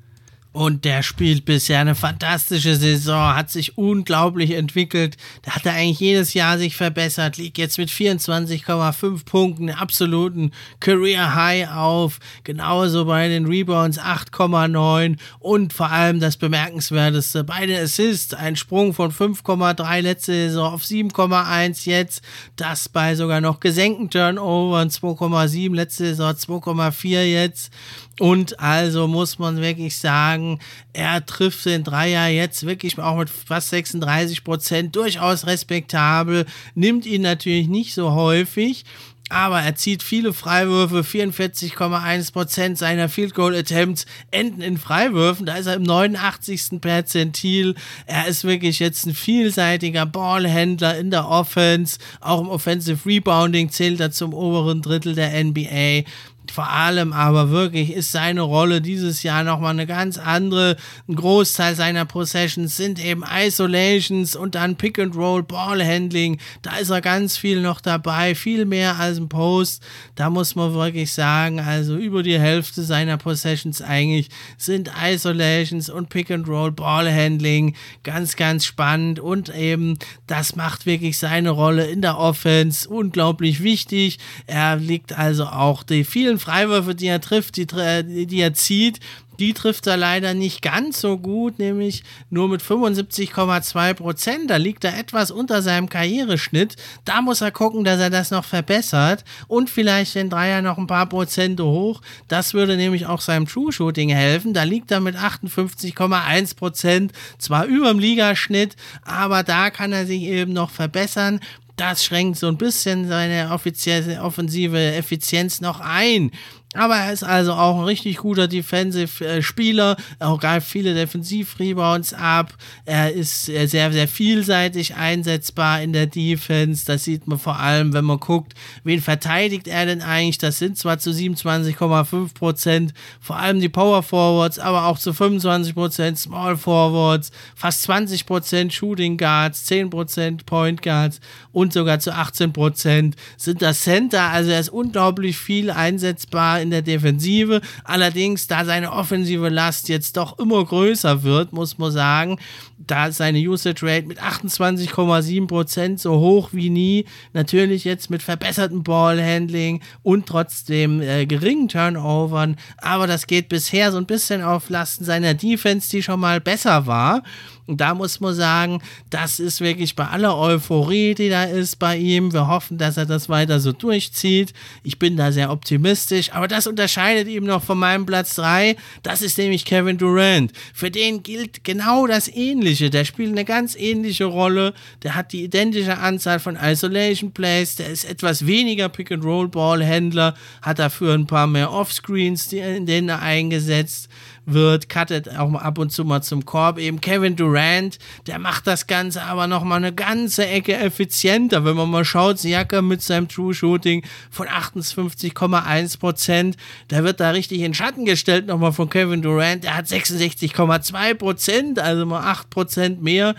Und der spielt bisher eine fantastische Saison, hat sich unglaublich entwickelt. Da hat er eigentlich jedes Jahr sich verbessert, liegt jetzt mit 24,5 Punkten absoluten Career High auf. Genauso bei den Rebounds 8,9 und vor allem das bemerkenswerteste bei den Assists, ein Sprung von 5,3 letzte Saison auf 7,1 jetzt. Das bei sogar noch gesenkten Turnovern 2,7 letzte Saison 2,4 jetzt. Und also muss man wirklich sagen, er trifft den Dreier jetzt wirklich auch mit fast 36 Prozent durchaus respektabel, nimmt ihn natürlich nicht so häufig. aber er zieht viele Freiwürfe, 44,1% seiner Field Goal Attempts enden in Freiwürfen, da ist er im 89. Perzentil. Er ist wirklich jetzt ein vielseitiger Ballhändler in der Offense, auch im Offensive Rebounding zählt er zum oberen Drittel der NBA. Vor allem aber wirklich ist seine Rolle dieses Jahr nochmal eine ganz andere. Ein Großteil seiner Possessions sind eben Isolations und dann Pick and Roll, Ballhandling. Da ist er ganz viel noch dabei, viel mehr als ein Post. Da muss man wirklich sagen, also über die Hälfte seiner Possessions eigentlich sind Isolations und Pick and Roll, Ballhandling. Ganz, ganz spannend und eben das macht wirklich seine Rolle in der Offense unglaublich wichtig. Er liegt also auch die vielen vielen Freiwürfe, die er trifft, die, die er zieht, die trifft er leider nicht ganz so gut, nämlich nur mit 75,2 Prozent. Da liegt er etwas unter seinem Karriereschnitt. Da muss er gucken, dass er das noch verbessert und vielleicht den Dreier noch ein paar Prozente hoch. Das würde nämlich auch seinem True Shooting helfen. Da liegt er mit 58,1 Prozent zwar über dem Ligaschnitt, aber da kann er sich eben noch verbessern das schränkt so ein bisschen seine offizielle offensive Effizienz noch ein. Aber er ist also auch ein richtig guter Defensive-Spieler. Er greift viele Defensiv-Rebounds ab. Er ist sehr, sehr vielseitig einsetzbar in der Defense. Das sieht man vor allem, wenn man guckt, wen verteidigt er denn eigentlich. Das sind zwar zu 27,5 Prozent, vor allem die Power Forwards, aber auch zu 25 Prozent Small Forwards, fast 20 Prozent Shooting Guards, 10 Prozent Point Guards und sogar zu 18 Prozent sind das Center. Also er ist unglaublich viel einsetzbar in der Defensive. Allerdings, da seine offensive Last jetzt doch immer größer wird, muss man sagen, da ist seine Usage Rate mit 28,7% so hoch wie nie. Natürlich jetzt mit verbessertem Ballhandling und trotzdem äh, geringen Turnovern. Aber das geht bisher so ein bisschen auf Lasten seiner Defense, die schon mal besser war. Und da muss man sagen, das ist wirklich bei aller Euphorie, die da ist bei ihm. Wir hoffen, dass er das weiter so durchzieht. Ich bin da sehr optimistisch, aber das unterscheidet ihn noch von meinem Platz 3. Das ist nämlich Kevin Durant. Für den gilt genau das Ähnliche. Der spielt eine ganz ähnliche Rolle. Der hat die identische Anzahl von Isolation Plays. Der ist etwas weniger Pick-and-Roll-Ball-Händler, hat dafür ein paar mehr Offscreens, in denen er eingesetzt wird, cuttet auch ab und zu mal zum Korb. Eben Kevin Durant, der macht das Ganze aber noch mal eine ganze Ecke effizienter. Wenn man mal schaut, Siaka mit seinem True Shooting von 58,1 Prozent, der wird da richtig in Schatten gestellt nochmal von Kevin Durant. Der hat 66,2 Prozent, also mal 8 Prozent mehr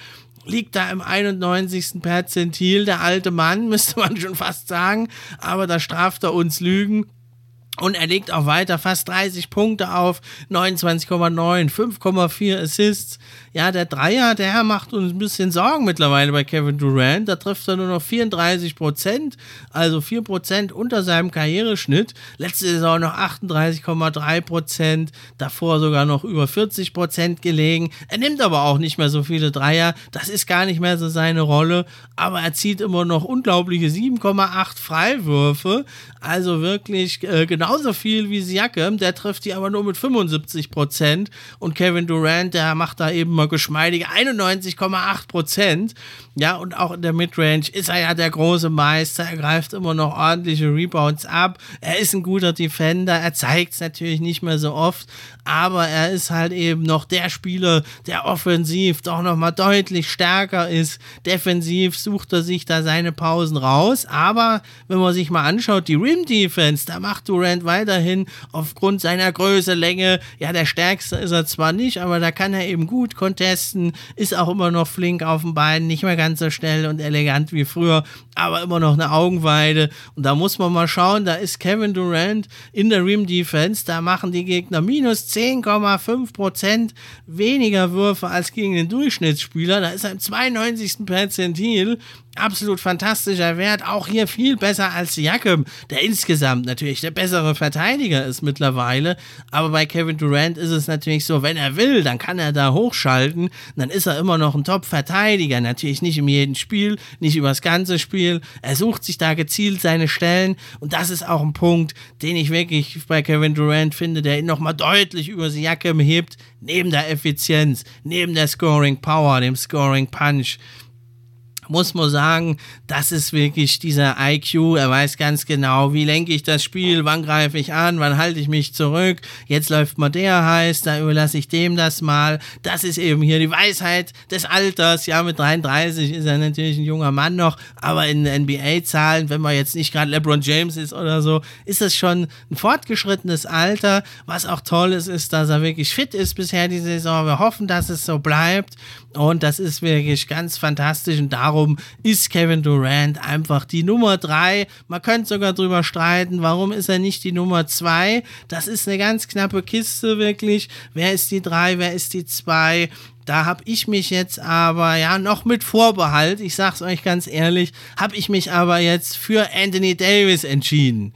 liegt da im 91. Perzentil, der alte Mann, *laughs* müsste man schon fast sagen, aber da straft er uns Lügen. Und er legt auch weiter fast 30 Punkte auf, 29,9, 5,4 Assists. Ja, der Dreier, der macht uns ein bisschen Sorgen mittlerweile bei Kevin Durant. Da trifft er nur noch 34 Prozent, also 4 Prozent unter seinem Karriereschnitt. Letzte Saison noch 38,3 Prozent, davor sogar noch über 40 Prozent gelegen. Er nimmt aber auch nicht mehr so viele Dreier. Das ist gar nicht mehr so seine Rolle. Aber er zieht immer noch unglaubliche 7,8 Freiwürfe. Also wirklich äh, genau genauso viel wie Siakam, der trifft die aber nur mit 75 Prozent und Kevin Durant, der macht da eben mal geschmeidige 91,8 Prozent. Ja, und auch in der Midrange ist er ja der große Meister. Er greift immer noch ordentliche Rebounds ab. Er ist ein guter Defender. Er zeigt es natürlich nicht mehr so oft, aber er ist halt eben noch der Spieler, der offensiv doch nochmal deutlich stärker ist. Defensiv sucht er sich da seine Pausen raus. Aber wenn man sich mal anschaut, die Rim Defense, da macht Durant weiterhin aufgrund seiner Größe, Länge, ja, der stärkste ist er zwar nicht, aber da kann er eben gut contesten, ist auch immer noch flink auf den Beinen, nicht mehr ganz so schnell und elegant wie früher, aber immer noch eine Augenweide. Und da muss man mal schauen, da ist Kevin Durant in der Rim Defense, da machen die Gegner minus 10,5 Prozent weniger Würfe als gegen den Durchschnittsspieler. Da ist er im 92. Perzentil absolut fantastischer Wert. Auch hier viel besser als Jakob, der insgesamt natürlich der bessere Verteidiger ist mittlerweile. Aber bei Kevin Durant ist es natürlich so, wenn er will, dann kann er da hochschalten. Dann ist er immer noch ein Top-Verteidiger. Natürlich nicht in jedem Spiel, nicht über das ganze Spiel. Er sucht sich da gezielt seine Stellen. Und das ist auch ein Punkt, den ich wirklich bei Kevin Durant finde, der ihn nochmal deutlich über Siakam hebt. Neben der Effizienz, neben der Scoring Power, dem Scoring Punch. Muss man sagen, das ist wirklich dieser IQ. Er weiß ganz genau, wie lenke ich das Spiel, wann greife ich an, wann halte ich mich zurück. Jetzt läuft mal der heiß, da überlasse ich dem das mal. Das ist eben hier die Weisheit des Alters. Ja, mit 33 ist er natürlich ein junger Mann noch, aber in NBA-Zahlen, wenn man jetzt nicht gerade LeBron James ist oder so, ist das schon ein fortgeschrittenes Alter. Was auch toll ist, ist, dass er wirklich fit ist bisher die Saison. Wir hoffen, dass es so bleibt. Und das ist wirklich ganz fantastisch. Und darum ist Kevin Durant einfach die Nummer drei. Man könnte sogar drüber streiten, warum ist er nicht die Nummer zwei? Das ist eine ganz knappe Kiste, wirklich. Wer ist die drei? Wer ist die zwei? Da habe ich mich jetzt aber, ja, noch mit Vorbehalt, ich sag's euch ganz ehrlich, habe ich mich aber jetzt für Anthony Davis entschieden.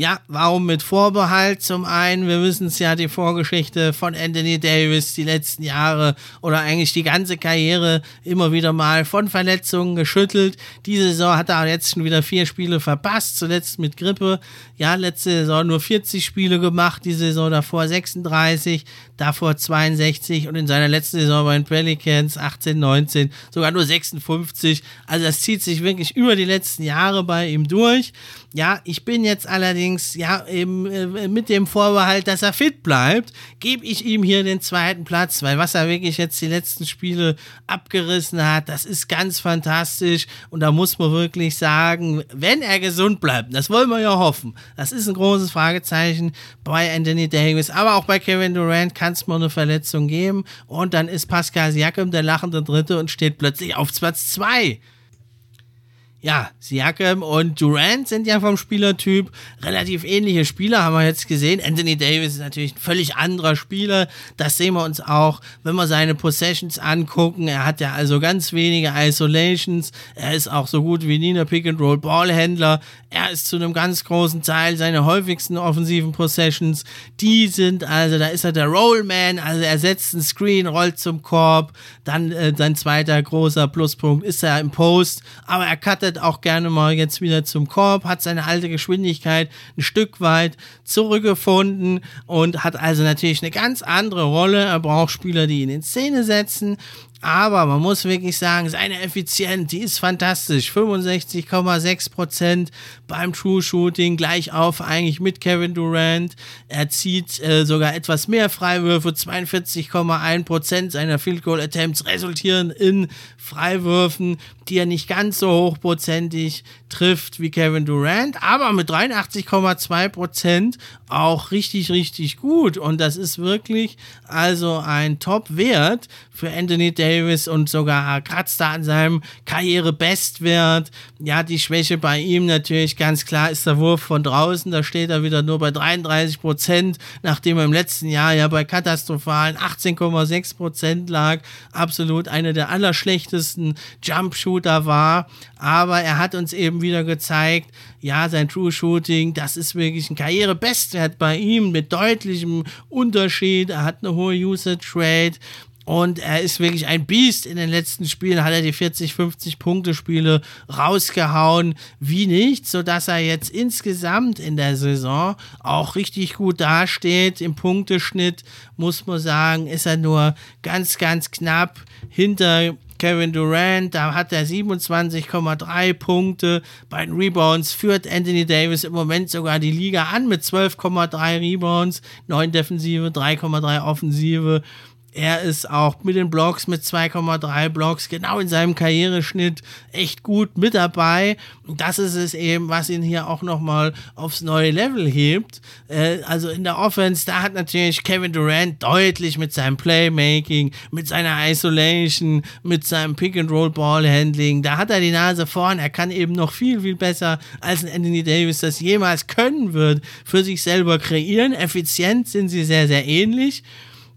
Ja, warum mit Vorbehalt? Zum einen, wir wissen es ja, die Vorgeschichte von Anthony Davis, die letzten Jahre oder eigentlich die ganze Karriere immer wieder mal von Verletzungen geschüttelt. Diese Saison hat er jetzt schon wieder vier Spiele verpasst, zuletzt mit Grippe. Ja, letzte Saison nur 40 Spiele gemacht, die Saison davor 36, davor 62 und in seiner letzten Saison bei den Pelicans 18, 19 sogar nur 56. Also das zieht sich wirklich über die letzten Jahre bei ihm durch. Ja, ich bin jetzt allerdings, ja, eben äh, mit dem Vorbehalt, dass er fit bleibt, gebe ich ihm hier den zweiten Platz, weil was er wirklich jetzt die letzten Spiele abgerissen hat, das ist ganz fantastisch. Und da muss man wirklich sagen, wenn er gesund bleibt, das wollen wir ja hoffen, das ist ein großes Fragezeichen bei Anthony Davis, aber auch bei Kevin Durant kann es mal eine Verletzung geben. Und dann ist Pascal Siakam der lachende Dritte und steht plötzlich auf Platz 2 ja, Siakam und Durant sind ja vom Spielertyp relativ ähnliche Spieler, haben wir jetzt gesehen. Anthony Davis ist natürlich ein völlig anderer Spieler. Das sehen wir uns auch, wenn wir seine Possessions angucken. Er hat ja also ganz wenige Isolations. Er ist auch so gut wie nie ein Pick-and-Roll-Ballhändler. Er ist zu einem ganz großen Teil seine häufigsten offensiven Possessions. Die sind also, da ist er der Rollman, also er setzt einen Screen, rollt zum Korb. Dann äh, sein zweiter großer Pluspunkt ist er im Post, aber er cuttet wechselt auch gerne mal jetzt wieder zum Korb, hat seine alte Geschwindigkeit ein Stück weit zurückgefunden und hat also natürlich eine ganz andere Rolle. Er braucht Spieler, die ihn in Szene setzen. Aber man muss wirklich sagen, seine Effizienz, die ist fantastisch. 65,6% beim True Shooting, gleich auf eigentlich mit Kevin Durant. Er zieht äh, sogar etwas mehr Freiwürfe, 42,1% seiner Field Goal Attempts resultieren in Freiwürfen, die er nicht ganz so hochprozentig trifft wie Kevin Durant, aber mit 83,2% auch richtig, richtig gut. Und das ist wirklich also ein Top-Wert für Anthony Davis und sogar kratzt da an seinem Karrierebestwert. Ja, die Schwäche bei ihm natürlich ganz klar ist der Wurf von draußen. Da steht er wieder nur bei 33 Prozent, nachdem er im letzten Jahr ja bei katastrophalen 18,6 Prozent lag. Absolut einer der allerschlechtesten Jump-Shooter war. Aber er hat uns eben wieder gezeigt, ja, sein True Shooting, das ist wirklich ein Karrierebestwert bei ihm mit deutlichem Unterschied. Er hat eine hohe Usage Rate. Und er ist wirklich ein Biest. In den letzten Spielen hat er die 40, 50 Punkte Spiele rausgehauen, wie nicht, sodass er jetzt insgesamt in der Saison auch richtig gut dasteht. Im Punkteschnitt muss man sagen, ist er nur ganz, ganz knapp hinter Kevin Durant, da hat er 27,3 Punkte. Bei den Rebounds führt Anthony Davis im Moment sogar die Liga an mit 12,3 Rebounds, 9 Defensive, 3,3 Offensive. Er ist auch mit den Blocks mit 2,3 Blocks genau in seinem Karriereschnitt echt gut mit dabei. Das ist es eben, was ihn hier auch nochmal aufs neue Level hebt. Äh, also in der Offense, da hat natürlich Kevin Durant deutlich mit seinem Playmaking, mit seiner Isolation, mit seinem Pick-and-Roll-Ball-Handling, da hat er die Nase vorn. Er kann eben noch viel, viel besser als ein Anthony Davis das jemals können wird, für sich selber kreieren. Effizient sind sie sehr, sehr ähnlich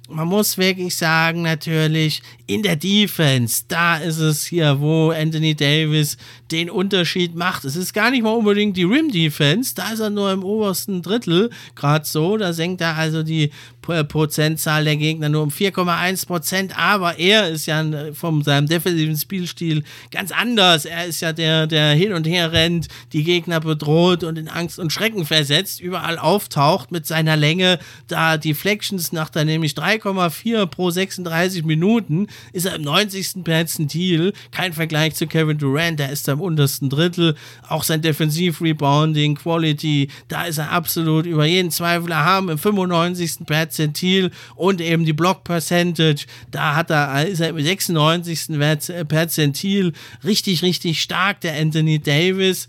man muss wirklich sagen, natürlich, in der Defense, da ist es hier, wo Anthony Davis den Unterschied macht. Es ist gar nicht mal unbedingt die Rim Defense, da ist er nur im obersten Drittel, gerade so. Da senkt er also die Prozentzahl der Gegner nur um 4,1 Prozent, aber er ist ja von seinem defensiven Spielstil ganz anders. Er ist ja der, der hin und her rennt, die Gegner bedroht und in Angst und Schrecken versetzt, überall auftaucht mit seiner Länge. Da Deflections nach der nämlich 3,4 pro 36 Minuten ist er im 90. Perzentil. Kein Vergleich zu Kevin Durant, der ist am untersten Drittel. Auch sein Defensiv-Rebounding, Quality, da ist er absolut über jeden Zweifel erhaben im 95. Perzentil und eben die Block-Percentage, da hat er, ist er im 96. Perzentil richtig, richtig stark, der Anthony Davis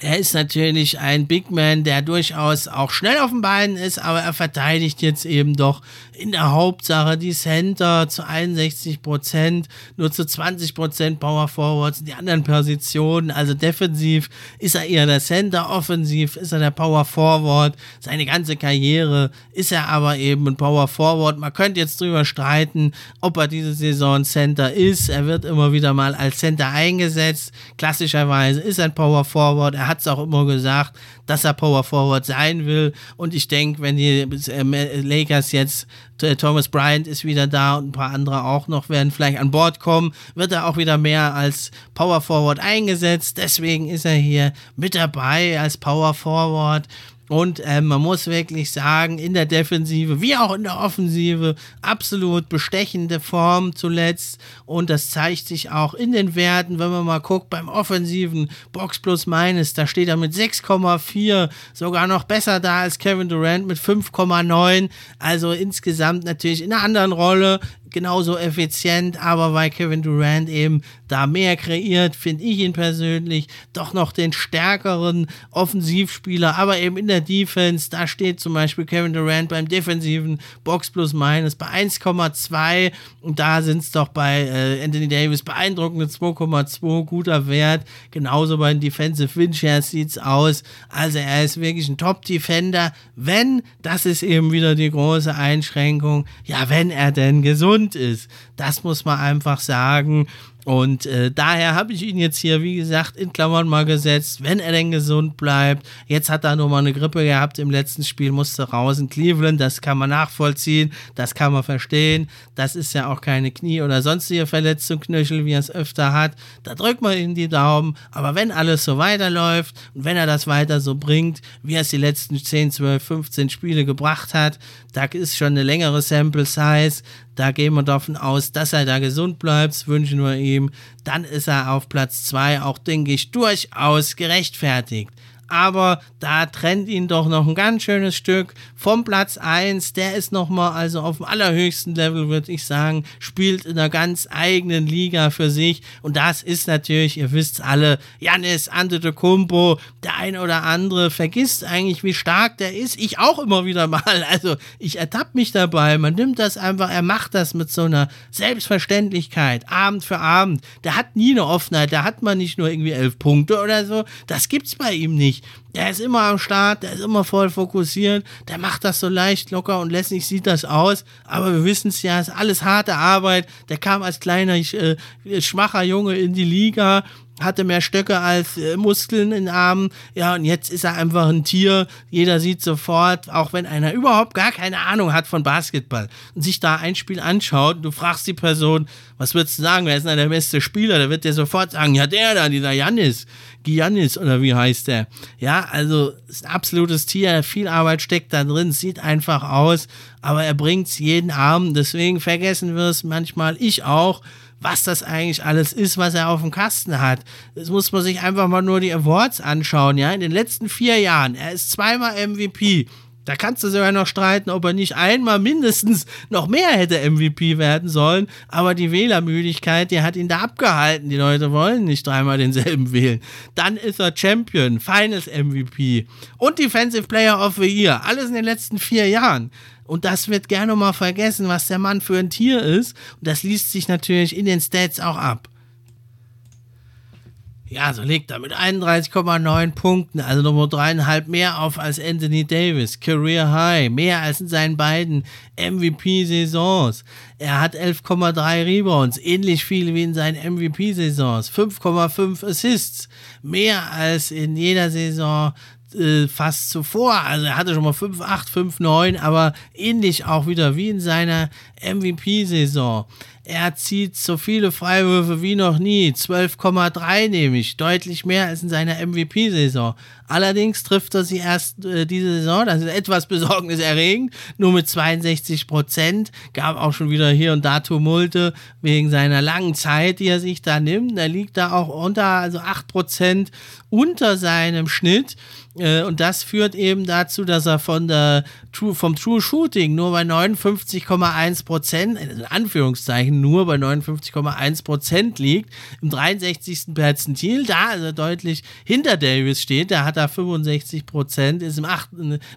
er ist natürlich ein Big Man, der durchaus auch schnell auf den Beinen ist, aber er verteidigt jetzt eben doch in der Hauptsache die Center zu 61 Prozent, nur zu 20 Prozent Power Forwards, die anderen Positionen. Also defensiv ist er eher der Center, offensiv ist er der Power Forward. Seine ganze Karriere ist er aber eben ein Power Forward. Man könnte jetzt drüber streiten, ob er diese Saison Center ist. Er wird immer wieder mal als Center eingesetzt. Klassischerweise ist er ein Power Forward. Er hat es auch immer gesagt, dass er Power Forward sein will. Und ich denke, wenn die äh, Lakers jetzt, äh, Thomas Bryant ist wieder da und ein paar andere auch noch werden vielleicht an Bord kommen, wird er auch wieder mehr als Power Forward eingesetzt. Deswegen ist er hier mit dabei als Power Forward. Und äh, man muss wirklich sagen, in der Defensive wie auch in der Offensive absolut bestechende Form zuletzt. Und das zeigt sich auch in den Werten, wenn man mal guckt beim offensiven Box plus Minus. Da steht er mit 6,4 sogar noch besser da als Kevin Durant mit 5,9. Also insgesamt natürlich in einer anderen Rolle genauso effizient, aber weil Kevin Durant eben da mehr kreiert, finde ich ihn persönlich doch noch den stärkeren Offensivspieler, aber eben in der Defense, da steht zum Beispiel Kevin Durant beim defensiven Box plus Minus bei 1,2 und da sind es doch bei äh, Anthony Davis beeindruckende 2,2, guter Wert, genauso bei den Defensive Win Shares sieht es aus, also er ist wirklich ein Top-Defender, wenn, das ist eben wieder die große Einschränkung, ja, wenn er denn gesund gesund ist. Das muss man einfach sagen. Und äh, daher habe ich ihn jetzt hier, wie gesagt, in Klammern mal gesetzt, wenn er denn gesund bleibt. Jetzt hat er nur mal eine Grippe gehabt im letzten Spiel, musste raus in Cleveland. Das kann man nachvollziehen, das kann man verstehen. Das ist ja auch keine Knie- oder sonstige Verletzung, Knöchel, wie er es öfter hat. Da drückt man ihm die Daumen. Aber wenn alles so weiterläuft und wenn er das weiter so bringt, wie er es die letzten 10, 12, 15 Spiele gebracht hat, da ist schon eine längere Sample Size. Da gehen wir davon aus, dass er da gesund bleibt. Das wünschen wir ihm. Dann ist er auf Platz 2 auch, denke ich, durchaus gerechtfertigt aber da trennt ihn doch noch ein ganz schönes Stück vom Platz 1. Der ist nochmal also auf dem allerhöchsten Level, würde ich sagen, spielt in einer ganz eigenen Liga für sich. Und das ist natürlich, ihr wisst alle, Janis Antetokounmpo, der ein oder andere vergisst eigentlich, wie stark der ist. Ich auch immer wieder mal, *laughs* also ich ertappe mich dabei, man nimmt das einfach, er macht das mit so einer Selbstverständlichkeit, Abend für Abend. Der hat nie eine Offenheit, da hat man nicht nur irgendwie elf Punkte oder so, das gibt's bei ihm nicht nicht. Der ist immer am Start, der ist immer voll fokussiert, der macht das so leicht, locker und lässig sieht das aus. Aber wir wissen es ja, ist alles harte Arbeit. Der kam als kleiner, äh, schwacher Junge in die Liga, hatte mehr Stöcke als äh, Muskeln in Armen. Ja, und jetzt ist er einfach ein Tier. Jeder sieht sofort, auch wenn einer überhaupt gar keine Ahnung hat von Basketball und sich da ein Spiel anschaut, du fragst die Person, was würdest du sagen, wer ist denn der beste Spieler? Da wird der sofort sagen, ja, der da, dieser Janis. Giannis oder wie heißt der? Ja, also ist ein absolutes Tier, viel Arbeit steckt da drin, sieht einfach aus, aber er bringt es jeden Abend, deswegen vergessen wir es manchmal, ich auch was das eigentlich alles ist, was er auf dem Kasten hat. Das muss man sich einfach mal nur die Awards anschauen, ja. In den letzten vier Jahren, er ist zweimal MVP. Da kannst du sogar noch streiten, ob er nicht einmal mindestens noch mehr hätte MVP werden sollen. Aber die Wählermüdigkeit, die hat ihn da abgehalten. Die Leute wollen nicht dreimal denselben *laughs* wählen. Dann ist er Champion, Finals MVP und Defensive Player of the Year. Alles in den letzten vier Jahren. Und das wird gerne mal vergessen, was der Mann für ein Tier ist. Und das liest sich natürlich in den Stats auch ab. Ja, so legt er mit 31,9 Punkten, also Nummer dreieinhalb mehr auf als Anthony Davis. Career High, mehr als in seinen beiden MVP-Saisons. Er hat 11,3 Rebounds, ähnlich viel wie in seinen MVP-Saisons. 5,5 Assists, mehr als in jeder Saison äh, fast zuvor. Also er hatte schon mal 5-8, 5-9, aber ähnlich auch wieder wie in seiner MVP-Saison. Er zieht so viele Freiwürfe wie noch nie. 12,3 nämlich. Deutlich mehr als in seiner MVP-Saison. Allerdings trifft er sie erst äh, diese Saison. Das ist etwas besorgniserregend. Nur mit 62 Prozent. Gab auch schon wieder hier und da Tumulte wegen seiner langen Zeit, die er sich da nimmt. Er liegt da auch unter, also 8 Prozent unter seinem Schnitt. Äh, und das führt eben dazu, dass er von der True, vom True Shooting nur bei 59,1 Prozent, in Anführungszeichen nur bei 59,1 Prozent liegt, im 63. Perzentil, da also deutlich hinter Davis steht, da hat er 65 Prozent, ist im 8,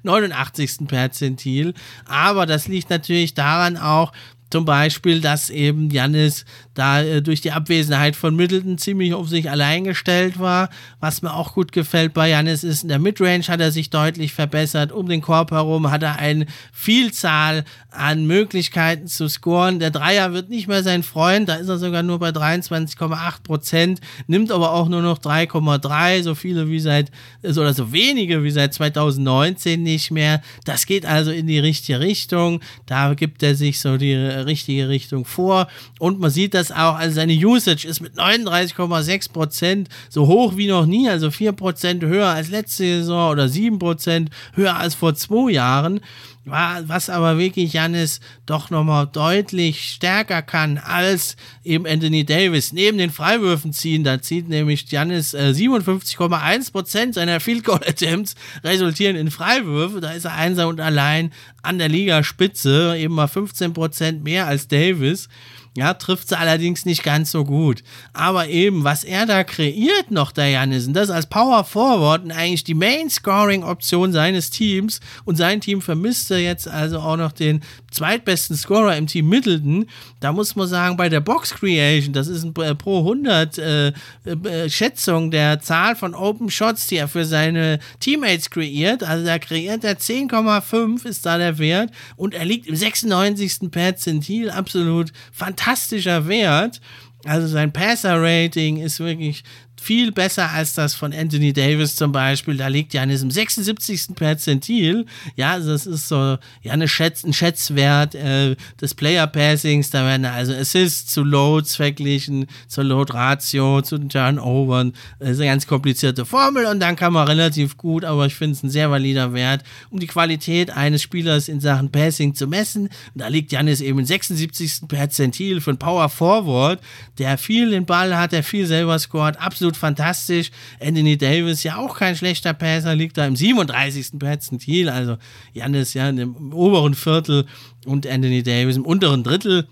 89. Perzentil, aber das liegt natürlich daran auch, zum Beispiel, dass eben Janis da äh, durch die Abwesenheit von Middleton ziemlich auf sich allein gestellt war. Was mir auch gut gefällt bei Janis ist, in der Midrange hat er sich deutlich verbessert. Um den Korb herum hat er eine Vielzahl an Möglichkeiten zu scoren. Der Dreier wird nicht mehr sein Freund, da ist er sogar nur bei 23,8 Prozent, nimmt aber auch nur noch 3,3, so viele wie seit, oder so wenige wie seit 2019 nicht mehr. Das geht also in die richtige Richtung. Da gibt er sich so die richtige Richtung vor. Und man sieht das auch, also seine Usage ist mit 39,6 Prozent so hoch wie noch nie, also 4 Prozent höher als letzte Saison oder 7 Prozent höher als vor zwei Jahren. Was aber wirklich Janis doch nochmal deutlich stärker kann als eben Anthony Davis. Neben den Freiwürfen ziehen, da zieht nämlich Janis äh, 57,1% seiner Field Goal Attempts resultieren in Freiwürfe. Da ist er einsam und allein an der Ligaspitze, eben mal 15% mehr als Davis. Ja, trifft sie allerdings nicht ganz so gut. Aber eben, was er da kreiert noch, der Jannisen, das als Power Forward und eigentlich die Main Scoring Option seines Teams und sein Team vermisste jetzt also auch noch den zweitbesten Scorer im Team Middleton. Da muss man sagen, bei der Box Creation, das ist ein äh, pro 100 äh, äh, Schätzung der Zahl von Open Shots, die er für seine Teammates kreiert. Also da kreiert er 10,5 ist da der Wert und er liegt im 96. Perzentil, absolut fantastisch fantastischer Wert. Also sein Passer-Rating ist wirklich viel besser als das von Anthony Davis zum Beispiel. Da liegt ja an diesem 76. Perzentil. Ja, also das ist so ja, eine Schätz, ein Schätzwert äh, des Player-Passings. Da werden also Assists zu Loads verglichen, zur Load-Ratio, zu den Turnovern. Das ist eine ganz komplizierte Formel und dann kann man relativ gut, aber ich finde es ein sehr valider Wert, um die Qualität eines Spielers in Sachen Passing zu messen. Und da liegt Janis eben im 76. Perzentil für ein Power Forward, der viel den Ball hat, der viel selber scored, absolut absolut fantastisch. Anthony Davis ja auch kein schlechter Passer, liegt da im 37. Perzentil, also Janis ja im oberen Viertel und Anthony Davis im unteren Drittel.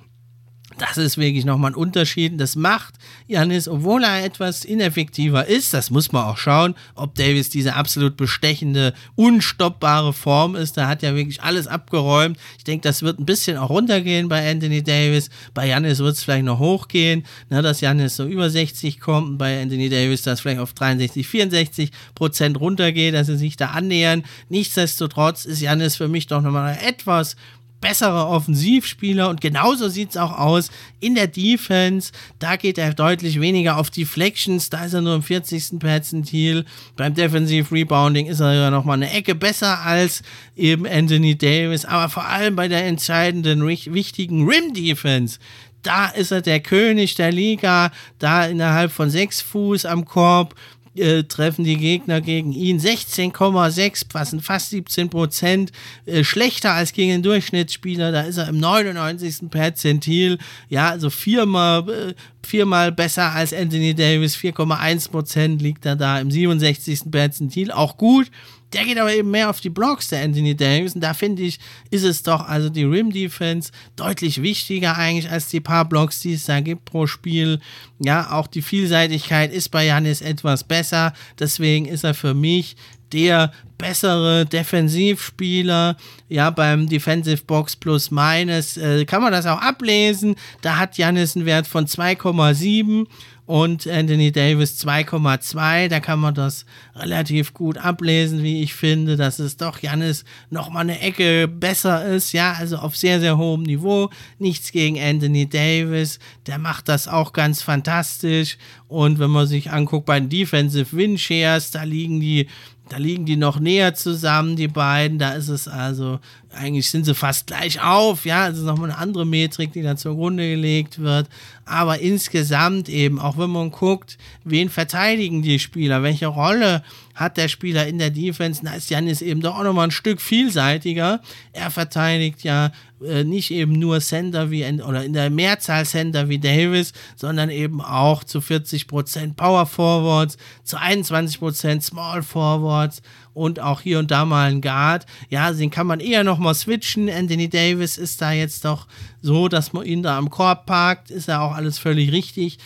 Das ist wirklich nochmal ein Unterschied. Das macht Janis, obwohl er etwas ineffektiver ist, das muss man auch schauen, ob Davis diese absolut bestechende, unstoppbare Form ist. Da hat ja wirklich alles abgeräumt. Ich denke, das wird ein bisschen auch runtergehen bei Anthony Davis. Bei Janis wird es vielleicht noch hochgehen, ne, dass Janis so über 60 kommt. Bei Anthony Davis, dass vielleicht auf 63, 64 Prozent runtergeht, dass sie sich da annähern. Nichtsdestotrotz ist Janis für mich doch nochmal etwas bessere Offensivspieler und genauso sieht es auch aus in der Defense. Da geht er deutlich weniger auf Deflections, da ist er nur im 40. Perzentil. Beim Defensive Rebounding ist er ja nochmal eine Ecke besser als eben Anthony Davis, aber vor allem bei der entscheidenden, wichtigen Rim Defense. Da ist er der König der Liga, da innerhalb von sechs Fuß am Korb äh, treffen die Gegner gegen ihn 16,6, was fast 17 Prozent äh, schlechter als gegen den Durchschnittsspieler. Da ist er im 99. Perzentil, ja, also viermal, äh, viermal besser als Anthony Davis, 4,1 Prozent liegt er da im 67. Perzentil, auch gut. Der geht aber eben mehr auf die Blocks, der Anthony Davis. Und da finde ich, ist es doch, also die Rim Defense deutlich wichtiger eigentlich als die paar Blocks, die es da gibt pro Spiel. Ja, auch die Vielseitigkeit ist bei Janis etwas besser. Deswegen ist er für mich der bessere Defensivspieler. Ja, beim Defensive Box Plus Minus äh, kann man das auch ablesen. Da hat Janis einen Wert von 2,7 und Anthony Davis 2,2. Da kann man das relativ gut ablesen, wie ich finde, dass es doch Janis nochmal eine Ecke besser ist. Ja, also auf sehr, sehr hohem Niveau. Nichts gegen Anthony Davis. Der macht das auch ganz fantastisch. Und wenn man sich anguckt bei den Defensive Win Shares, da liegen die Da liegen die noch näher zusammen, die beiden. Da ist es also, eigentlich sind sie fast gleich auf. Ja, es ist nochmal eine andere Metrik, die da zugrunde gelegt wird. Aber insgesamt eben, auch wenn man guckt, wen verteidigen die Spieler, welche Rolle hat der Spieler in der Defense, da ist Janis eben doch auch nochmal ein Stück vielseitiger. Er verteidigt ja äh, nicht eben nur Center wie, oder in der Mehrzahl Center wie Davis, sondern eben auch zu 40% Power Forwards, zu 21% Small Forwards und auch hier und da mal ein Guard. Ja, den kann man eher nochmal switchen. Anthony Davis ist da jetzt doch so, dass man ihn da am Korb parkt, ist ja auch alles völlig richtig.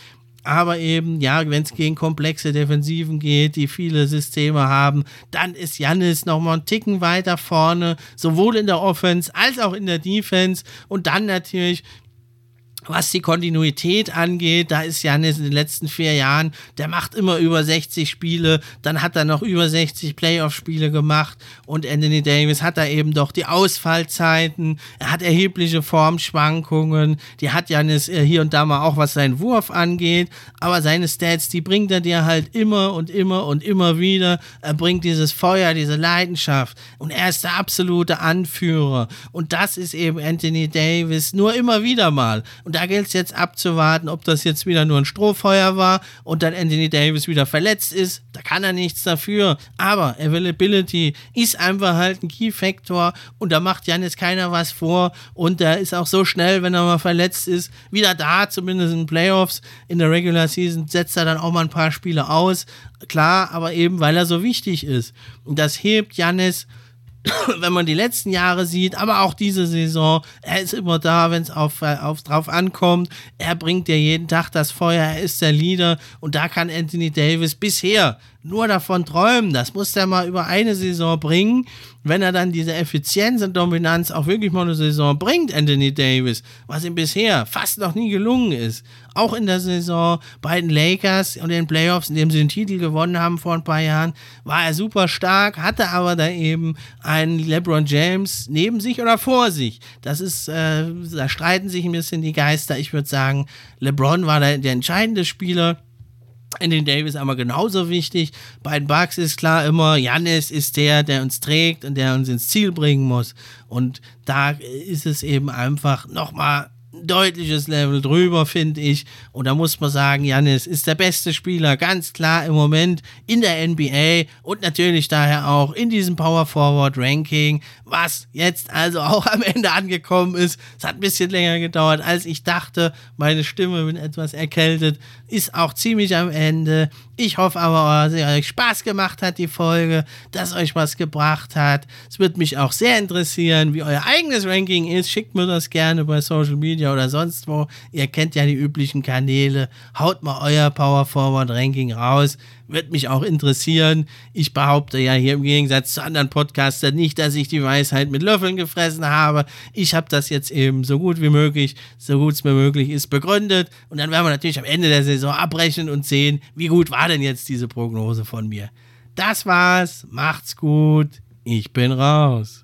Aber eben, ja, wenn es gegen komplexe Defensiven geht, die viele Systeme haben, dann ist Jannis nochmal einen Ticken weiter vorne, sowohl in der Offense als auch in der Defense. Und dann natürlich was die Kontinuität angeht, da ist Janis in den letzten vier Jahren, der macht immer über 60 Spiele, dann hat er noch über 60 Playoff-Spiele gemacht und Anthony Davis hat da eben doch die Ausfallzeiten, er hat erhebliche Formschwankungen, die hat Janis äh, hier und da mal auch, was seinen Wurf angeht, aber seine Stats, die bringt er dir halt immer und immer und immer wieder, er bringt dieses Feuer, diese Leidenschaft und er ist der absolute Anführer. Und das ist eben Anthony Davis nur immer wieder mal. Und und da gilt es jetzt abzuwarten, ob das jetzt wieder nur ein Strohfeuer war und dann Anthony Davis wieder verletzt ist. Da kann er nichts dafür. Aber Availability ist einfach halt ein Key-Factor und da macht Janis keiner was vor. Und der ist auch so schnell, wenn er mal verletzt ist, wieder da, zumindest in Playoffs. In der Regular Season setzt er dann auch mal ein paar Spiele aus. Klar, aber eben, weil er so wichtig ist. Und das hebt Janis *coughs* wenn man die letzten Jahre sieht, aber auch diese Saison, er ist immer da, wenn es auf, auf, drauf ankommt. Er bringt dir jeden Tag das Feuer, er ist der Leader und da kann Anthony Davis bisher nur davon träumen. Das muss er mal über eine Saison bringen. Wenn er dann diese Effizienz und Dominanz auch wirklich mal eine Saison bringt, Anthony Davis, was ihm bisher fast noch nie gelungen ist. Auch in der Saison bei den Lakers und den Playoffs, in dem sie den Titel gewonnen haben vor ein paar Jahren, war er super stark, hatte aber da eben einen LeBron James neben sich oder vor sich. Das ist, äh, da streiten sich ein bisschen die Geister. Ich würde sagen, LeBron war der, der entscheidende Spieler Anthony Davis aber genauso wichtig. Bei den Bucks ist klar immer, Janis ist der, der uns trägt und der uns ins Ziel bringen muss. Und da ist es eben einfach nochmal deutliches Level drüber, finde ich. Und da muss man sagen, Janis ist der beste Spieler, ganz klar im Moment in der NBA und natürlich daher auch in diesem Power Forward Ranking, was jetzt also auch am Ende angekommen ist. Es hat ein bisschen länger gedauert, als ich dachte. Meine Stimme bin etwas erkältet, ist auch ziemlich am Ende. Ich hoffe aber, dass euch Spaß gemacht hat, die Folge, dass euch was gebracht hat. Es würde mich auch sehr interessieren, wie euer eigenes Ranking ist. Schickt mir das gerne bei Social Media oder sonst wo. Ihr kennt ja die üblichen Kanäle. Haut mal euer Power Forward Ranking raus. Wird mich auch interessieren. Ich behaupte ja hier im Gegensatz zu anderen Podcastern nicht, dass ich die Weisheit mit Löffeln gefressen habe. Ich habe das jetzt eben so gut wie möglich, so gut es mir möglich ist, begründet. Und dann werden wir natürlich am Ende der Saison abbrechen und sehen, wie gut war denn jetzt diese Prognose von mir. Das war's. Macht's gut. Ich bin raus.